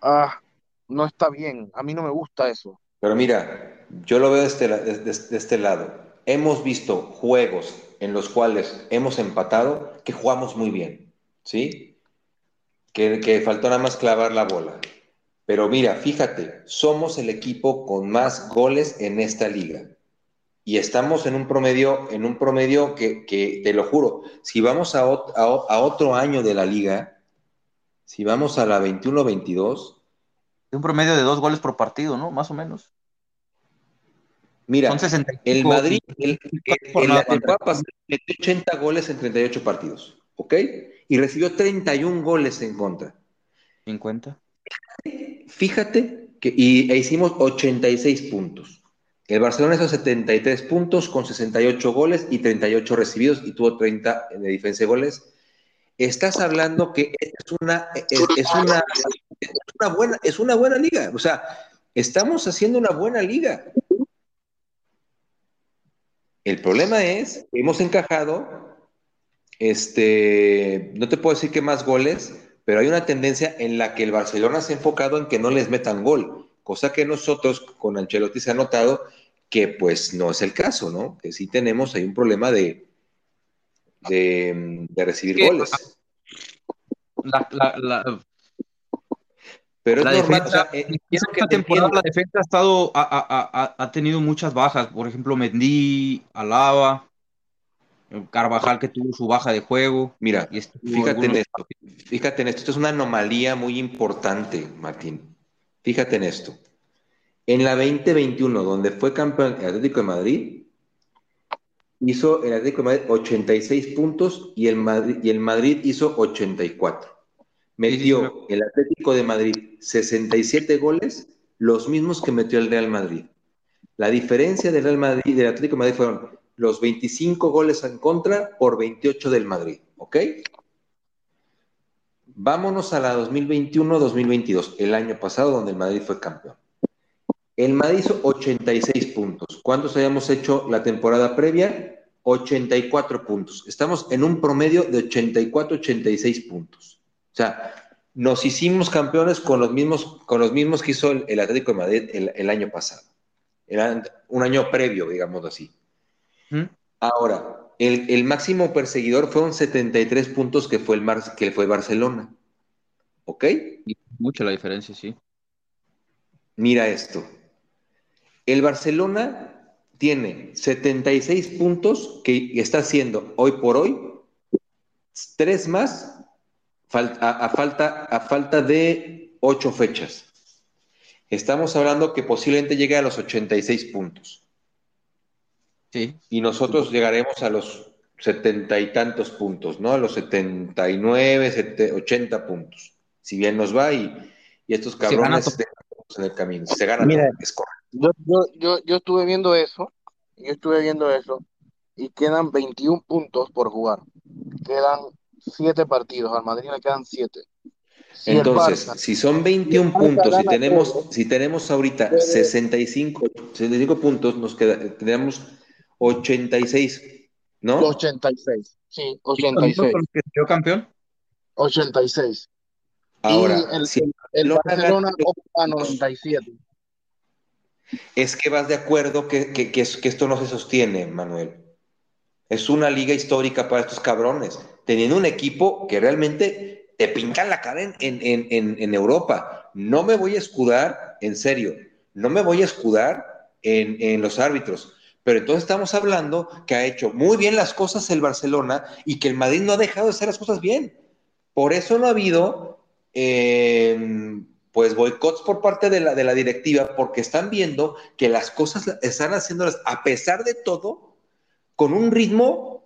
S4: ah, no está bien. A mí no me gusta eso.
S2: Pero mira, yo lo veo de este, este lado. Hemos visto juegos en los cuales hemos empatado que jugamos muy bien, ¿sí? Que, que faltó nada más clavar la bola. Pero mira, fíjate, somos el equipo con más goles en esta liga. Y estamos en un promedio, en un promedio que, que te lo juro, si vamos a, a, otro año de la liga, si vamos a la 21-22.
S5: Un promedio de dos goles por partido, ¿no? Más o menos.
S2: Mira, el Madrid, el, el, temporada metió 80 goles en 38 partidos, ¿ok? Y recibió 31 goles en contra.
S5: 50.
S2: Fíjate que y, e hicimos 86 puntos. El Barcelona hizo 73 puntos con 68 goles y 38 recibidos y tuvo 30 de diferencia de goles. Estás hablando que es una, es una buena, es una buena liga. O sea, estamos haciendo una buena liga. El problema es que hemos encajado, este, no te puedo decir que más goles, pero hay una tendencia en la que el Barcelona se ha enfocado en que no les metan gol, cosa que nosotros con Ancelotti se ha notado que pues no es el caso, ¿no? Que sí tenemos ahí un problema de, de, recibir goles.
S5: la, pero la defensa, eh, esta temporada la defensa ha estado, ha, tenido muchas bajas, por ejemplo, Mendy, Alaba, Carvajal que tuvo su baja de juego.
S2: Mira, fíjate en esto, fíjate en esto, esto es una anomalía muy importante, Martín. Fíjate en esto. En la 2021, donde fue campeón el Atlético de Madrid, hizo el Atlético de Madrid 86 puntos y el Madrid, y el Madrid hizo 84 metió el Atlético de Madrid 67 goles, los mismos que metió el Real Madrid. La diferencia del Real Madrid y del Atlético de Madrid fueron los 25 goles en contra por 28 del Madrid, ¿ok? Vámonos a la 2021-2022, el año pasado donde el Madrid fue campeón. El Madrid hizo 86 puntos. ¿Cuántos habíamos hecho la temporada previa? 84 puntos. Estamos en un promedio de 84, 86 puntos. O sea, nos hicimos campeones con los mismos, con los mismos que hizo el, Atlético de Madrid el, año pasado. Era un año previo, digamos así. ¿Mm? Ahora, el, máximo perseguidor fueron 73 puntos que fue, el que fue Barcelona. ¿Ok?
S5: Mucha la diferencia, sí.
S2: Mira esto. El Barcelona tiene 76 puntos que está haciendo hoy por hoy, tres más a, falta, a falta de ocho fechas. Estamos hablando que posiblemente llegue a los 86 puntos.
S5: Sí.
S2: Y nosotros llegaremos a los setenta y tantos puntos, ¿no? A los 79, 80 puntos. Si bien nos va y, estos cabrones en el camino. Se gana
S4: Mira, yo, yo, yo, estuve viendo eso, yo estuve viendo eso, y quedan 21 puntos por jugar. Quedan 7 partidos, al Madrid le quedan 7.
S2: Entonces, si son 21 puntos, si tenemos, si tenemos ahorita 65, 65 puntos, nos queda, tenemos 86, ¿no?
S4: 86, sí, 86.
S5: que quedó campeón?
S4: 86.
S2: Ahora,
S4: el, si el, Barcelona ocupa 97.
S2: Es que vas de acuerdo que, que, esto no se sostiene, Manuel. Es una liga histórica para estos cabrones, teniendo un equipo que realmente te pintan la cara en, en, en, en Europa. No me voy a escudar, en serio, no me voy a escudar en, los árbitros pero entonces estamos hablando que ha hecho muy bien las cosas el Barcelona y que el Madrid no ha dejado de hacer las cosas bien. Por eso no ha habido, eh, pues, boicots por parte de la, de la directiva, porque están viendo que las cosas están haciéndolas, a pesar de todo, con un ritmo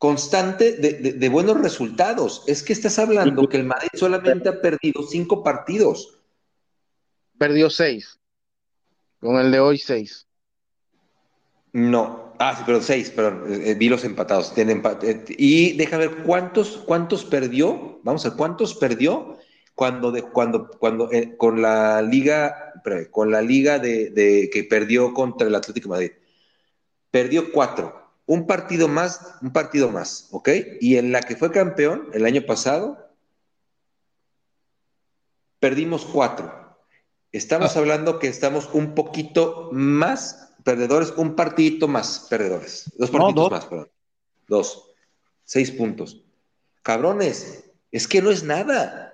S2: constante de, buenos resultados. Es que estás hablando que el Madrid solamente ha perdido cinco partidos.
S4: Perdió seis. Con el de hoy, seis.
S2: No, ah, sí, perdón, seis, perdón, eh, eh, vi los empatados. Tienen eh, y deja ver cuántos, cuántos perdió, vamos a ver, cuántos perdió cuando, de, cuando, cuando con la liga, con la liga de, que perdió contra el Atlético de Madrid. Perdió cuatro, un partido más, un partido más, ¿ok? Y en la que fue campeón el año pasado, perdimos cuatro. Estamos ah. hablando que estamos un poquito más perdedores, un partidito más perdedores. Dos partiditos más, perdón. Dos. Seis puntos. Cabrones, es que no es nada.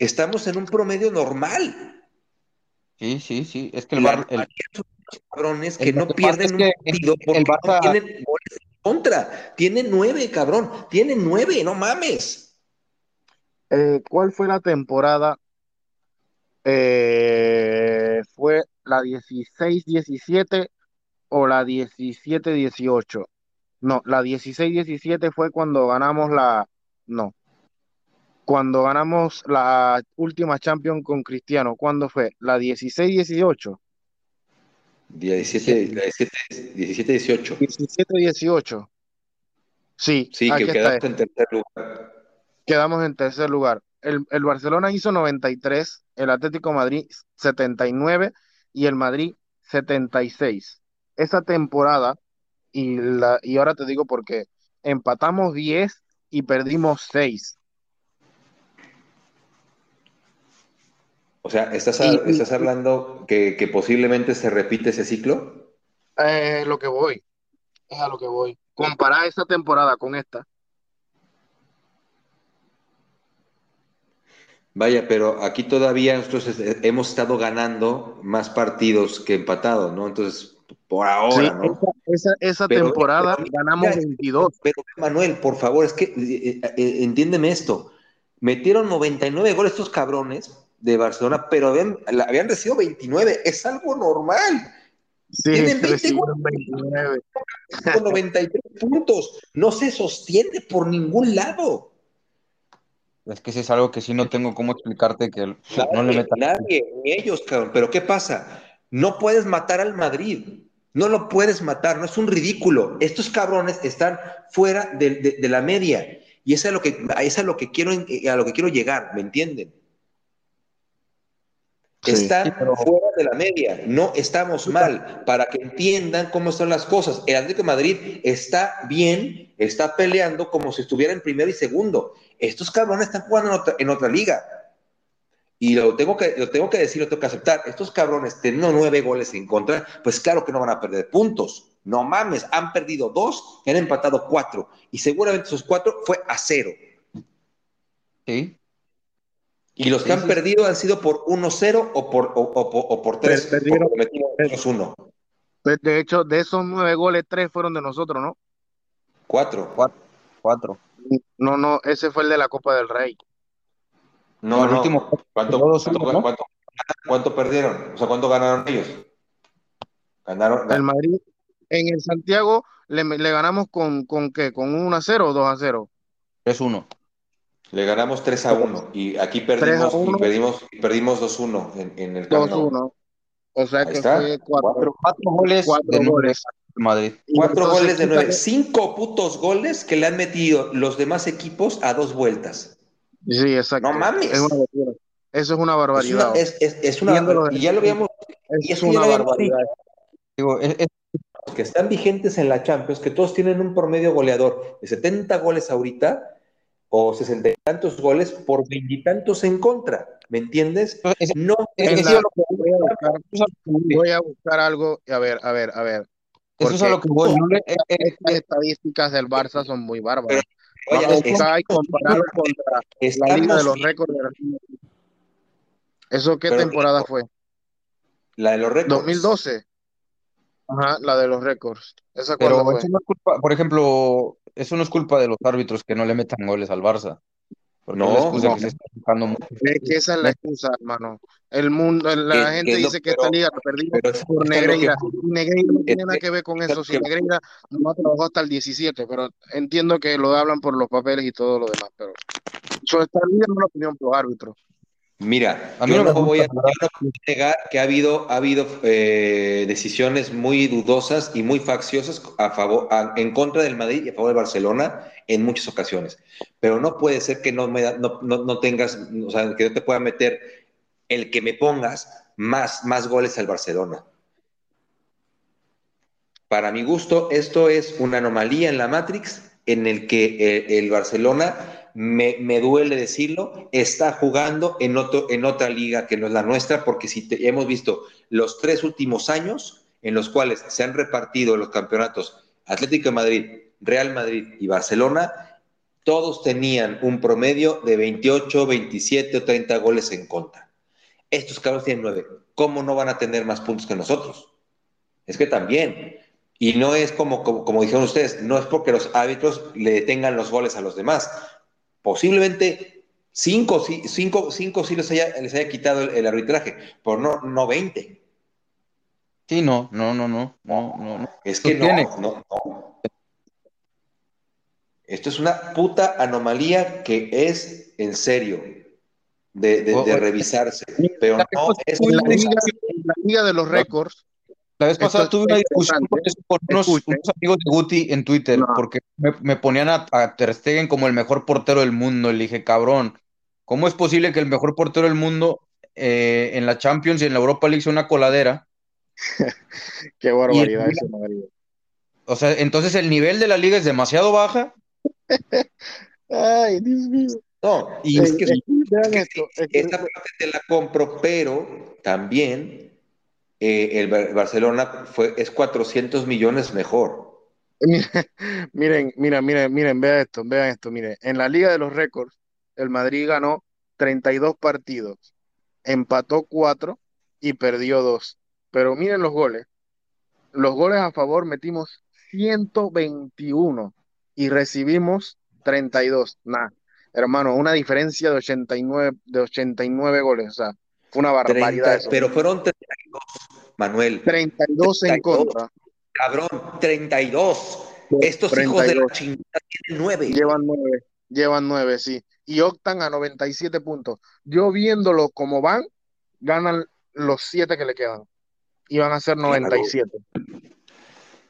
S2: Estamos en un promedio normal.
S5: Sí, sí, sí. Es que el, bar,
S2: cabrones que no pierden un partido porque no tienen goles en contra. Tienen nueve, cabrón. Tienen nueve, no mames.
S4: Eh, ¿Cuál fue la temporada? Eh, fue la 16-17 o la 17-18. No, la 16-17 fue cuando ganamos la... No. Cuando ganamos la última Champions con Cristiano. ¿Cuándo fue? ¿La 16-18?
S2: 17-18.
S4: 17-18. Sí,
S2: sí que quedamos en tercer lugar.
S4: Quedamos en tercer lugar. El, el Barcelona hizo 93, el Atlético Madrid 79 y el Madrid 76 esa temporada, y, la, y ahora te digo por qué, empatamos 10 y perdimos 6.
S2: O sea, ¿estás, ¿estás hablando que, posiblemente se repite ese ciclo?
S4: Es lo que voy, es a lo que voy. Comparar esa temporada con esta.
S2: Vaya, pero aquí todavía nosotros hemos estado ganando más partidos que empatados, ¿no? Entonces, por ahora, ¿no?
S4: Esa, temporada ganamos 22.
S2: Pero Manuel, por favor, es que eh, eh, eh, entiéndeme esto. Metieron 99 goles estos cabrones de Barcelona, pero habían, habían recibido 29. Es algo normal.
S4: Sí, Tienen 20 29.
S2: Con 93 puntos. No se sostiene por ningún lado.
S5: Es que si es algo que sí no tengo cómo explicarte que
S2: nadie, no le metan. Nadie, ni ellos, cabrón. Pero ¿qué pasa? No puedes matar al Madrid. No lo puedes matar, no es un ridículo. Estos cabrones están fuera de, la media. Y eso es lo que, eso es lo que quiero, a lo que quiero llegar, ¿me entienden? Están fuera de la media, no estamos mal, para que entiendan cómo están las cosas. El Atlético de Madrid está bien, está peleando como si estuviera en primero y segundo. Estos cabrones están jugando en otra, liga. Y lo tengo, que, lo tengo que decir, lo tengo que aceptar. Estos cabrones teniendo nueve goles en contra, pues claro que no van a perder puntos. No mames, han perdido dos y han empatado cuatro. Y seguramente esos cuatro fue a cero.
S5: Sí.
S2: Y los que han perdido han sido por 1-0 o por, o, por 3.
S4: Perdieron 1. Pues, de hecho, de esos nueve goles, tres fueron de nosotros, ¿no?
S2: Cuatro.
S5: Cuatro.
S4: No, no, ese fue el de la Copa del Rey.
S2: No, no. Último, ¿Cuánto, cuánto, cuánto, perdieron? O sea, ¿cuánto ganaron ellos?
S4: Ganaron. El Madrid, en el Santiago, le, le ganamos con, con qué? ¿Con 1 a 0 o 2 a 0?
S5: 3-1.
S2: Le ganamos 3 a 1 y aquí perdimos, y perdimos, perdimos 2-1 en, en, el
S4: campo. 2-1. O sea que fue 4
S5: goles cuatro de goles.
S2: Madrid. 4 goles de 9. 5 putos goles que le han metido los demás equipos a dos vueltas.
S4: Sí, exacto.
S2: No mames.
S4: Es una Eso es una barbaridad.
S2: Es una, es, es, una barbaridad. Y ya lo habíamos.
S4: Es, es una barbaridad.
S2: Digo, es, que están vigentes en la Champions, que todos tienen un promedio goleador de 70 goles ahorita o sesenta y tantos goles por veintitantos en contra, ¿me entiendes?
S4: No, voy, a buscar, algo, a ver, a ver, a ver.
S5: Eso es a lo que voy.
S4: Estas estadísticas del Barça son muy bárbaras. Vamos a buscar y compararlo contra la Liga de los Récords de la ¿Eso qué temporada fue?
S2: La de los récords.
S4: 2012. Ajá, la de los récords. Esa
S5: Pero fue? No culpa, por ejemplo, eso no es culpa de los árbitros que no le metan goles al Barça.
S2: No,
S5: no. Que se está
S4: Es que esa es la excusa, hermano. El mundo, la gente dice que esta liga la perdimos por Negreira. Negreira no tiene nada que ver con eso. Si Negreira no trabajó hasta el 17, pero entiendo que lo hablan por los papeles y todo lo demás. Pero eso esta liga no la opinión por los árbitros.
S2: Mira, a mí yo no, voy a, negar que ha habido, ha habido eh, decisiones muy dudosas y muy facciosas a favor, en contra del Madrid y a favor de Barcelona en muchas ocasiones. Pero no puede ser que no, me, no, no, tengas, o sea, que no te pueda meter el que me pongas más, más goles al Barcelona. Para mi gusto, esto es una anomalía en la Matrix en el que eh, el Barcelona me, duele decirlo, está jugando en, otro, en otra liga que no es la nuestra, porque si hemos visto los tres últimos años en los cuales se han repartido los campeonatos Atlético de Madrid, Real Madrid y Barcelona, todos tenían un promedio de 28, 27 o 30 goles en contra. Estos cabros tienen nueve. ¿Cómo no van a tener más puntos que nosotros? Es que también. Y no es como, como, como dijeron ustedes, no es porque los árbitros le detengan los goles a los demás, posiblemente cinco, cinco, cinco sí les haya, les haya quitado el, arbitraje, pero no, no 20.
S5: Sí, no, no, no, no, no, no.
S2: Es que no, no, no. Esto es una puta anomalía que es en serio de, de, revisarse. Pero no es
S4: la liga, la liga de los récords
S5: la vez pasada tuve una discusión con, unos, amigos de Guti en Twitter, porque me, ponían a, Ter Stegen como el mejor portero del mundo. Y le dije, cabrón, ¿cómo es posible que el mejor portero del mundo eh, en la Champions y en la Europa League sea una coladera?
S4: Qué barbaridad
S5: O sea, entonces el nivel de la liga es demasiado baja.
S4: Ay, Dios mío.
S2: No, y es que, esta parte te la compro, pero también eh, el Barcelona fue, es 400 millones mejor.
S4: Miren, miren, miren, miren, vean esto, vean esto, miren. En la Liga de los Récords, el Madrid ganó 32 partidos, empató 4 y perdió 2. Pero miren los goles. Los goles a favor metimos 121 y recibimos 32. Nada, hermano, una diferencia de 89, de 89 goles. O sea, fue una barbaridad.
S2: Pero fueron 32, Manuel.
S4: 32, en contra.
S2: Cabrón, 32. Estos hijos de la chingada tienen 9.
S4: Llevan 9, llevan 9, sí. Y optan a 97 puntos. Yo viéndolo como van, ganan los 7 que le quedan. Y van a ser 97.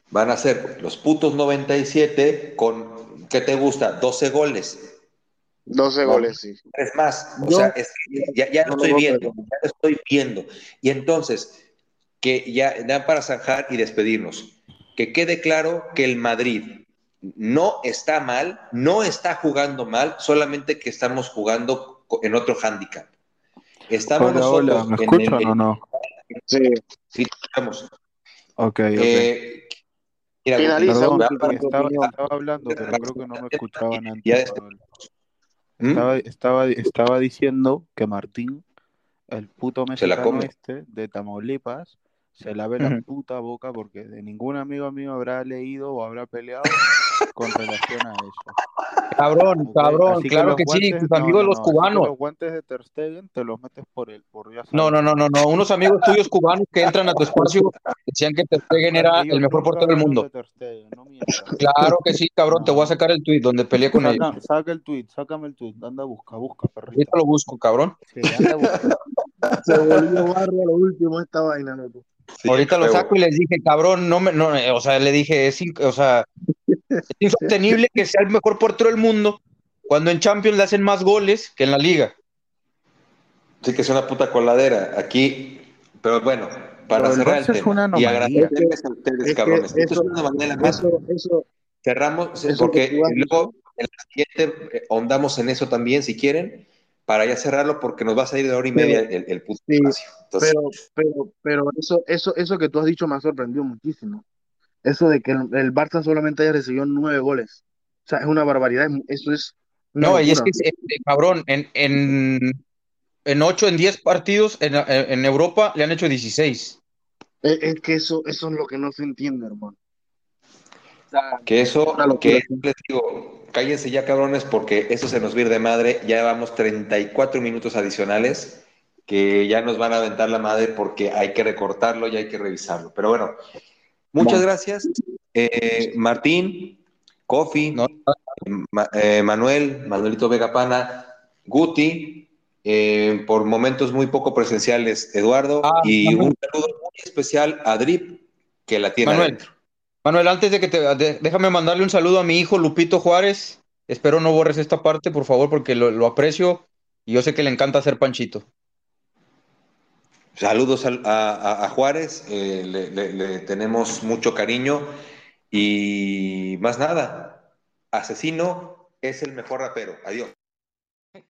S2: Van a ser los putos 97 con, ¿qué te gusta? 12 goles.
S4: 12
S2: No.
S4: goles, sí.
S2: Es más, o
S4: Yo-
S2: sea, es ya, ya lo
S4: No
S2: estoy viendo, ya lo estoy viendo. Y entonces, que ya da para zanjar y despedirnos. Que quede claro que el Madrid no está mal, no está jugando mal, solamente que estamos jugando en otro hándicap. Estamos
S3: Hola, hola,
S2: nosotros
S3: ¿me
S2: en el-
S3: escuchan o no?
S4: Sí.
S2: Sí, estamos.
S3: Ok, ok.
S2: Eh, mira,
S4: Finaliza,
S3: Perdón,
S2: para-
S4: tu
S3: estaba, estaba hablando, pero creo que no me escuchaban antes.
S2: ¿Mm?
S3: Estaba, estaba, estaba diciendo que Martín, el puto mexicano este de Tamaulipas, se lave la
S5: Ujú.
S3: puta boca porque de ningún amigo mío habrá leído o habrá peleado con relación a eso.
S5: Cabrón, cabrón,
S3: Así
S5: claro que sí, tus
S3: no,
S5: amigos
S3: no,
S5: los cubanos.
S3: los guantes de Ter Stegen te los metes por el, por ya.
S5: No, no, no, no, no. Unos amigos tuyos cubanos que entran a tu espacio decían que Ter Stegen era el mejor portero del mundo.
S3: de Ter Stegen, no mientas.
S5: Claro que sí, cabrón. Te voy a sacar el tweet donde peleé con ellos.
S3: Saca, saca el tweet, sácame el tweet, anda busca, busca, perrito.
S5: Ahorita lo busco, cabrón.
S3: Sí, anda busca.
S4: Se volvió barro a lo último esta vaina, loco.
S2: Sí,
S5: Ahorita lo saco y les dije, cabrón, no me, no, eh, o sea, le dije, es, in- o sea, es insostenible que sea el mejor portero del mundo cuando en Champions le hacen más goles que en la liga.
S2: Sí que es una puta coladera aquí, pero bueno, para
S3: Pero
S2: cerrar el
S3: es
S2: tema
S3: una
S2: y agradecerles a ustedes,
S4: Es
S2: cabrones. Esto es
S4: eso-
S2: una manera más.
S4: Eso, eso,
S2: Cerramos,
S4: eso
S2: porque luego en la siguiente eh, ahondamos en eso también, si quieren, para ya cerrarlo, porque nos va a salir de hora y
S4: Pero-
S2: media el, el puto
S4: sí,
S2: espacio. Entonces,
S4: pero, pero, pero eso, eso, eso que tú has dicho me ha sorprendido muchísimo. Eso de que el, el Barça solamente haya recibido nueve goles. O sea, es una barbaridad. Eso es
S5: No, y es que, este, cabrón, en, en, en 8, en 10 partidos en, en Europa le han hecho 16.
S4: Es, es que eso, eso es lo que no se entiende, hermano. O sea,
S2: que eso,
S4: locura,
S2: que les digo, cállense ya, cabrones, porque eso se nos va a ir de madre. Ya llevamos 34 minutos adicionales que ya nos van a aventar la madre porque hay que recortarlo y hay que revisarlo. Pero bueno, muchas gracias. Eh, Martín, Kofi,
S5: No,
S2: eh, Manuel, Manuelito Vegapana, Guti, eh, por momentos muy poco presenciales, Eduardo,
S5: Ah,
S2: y
S5: Manuel.
S2: un saludo muy especial a Drip, que la tiene
S5: Manuel.
S2: adentro.
S5: Manuel, antes de que te, de- déjame mandarle un saludo a mi hijo Lupito Juárez. Espero no borres esta parte, por favor, porque lo, aprecio y yo sé que le encanta hacer panchito.
S2: Saludos al- a, Juárez, eh, le tenemos mucho cariño y más nada, Asesino es el mejor rapero. Adiós.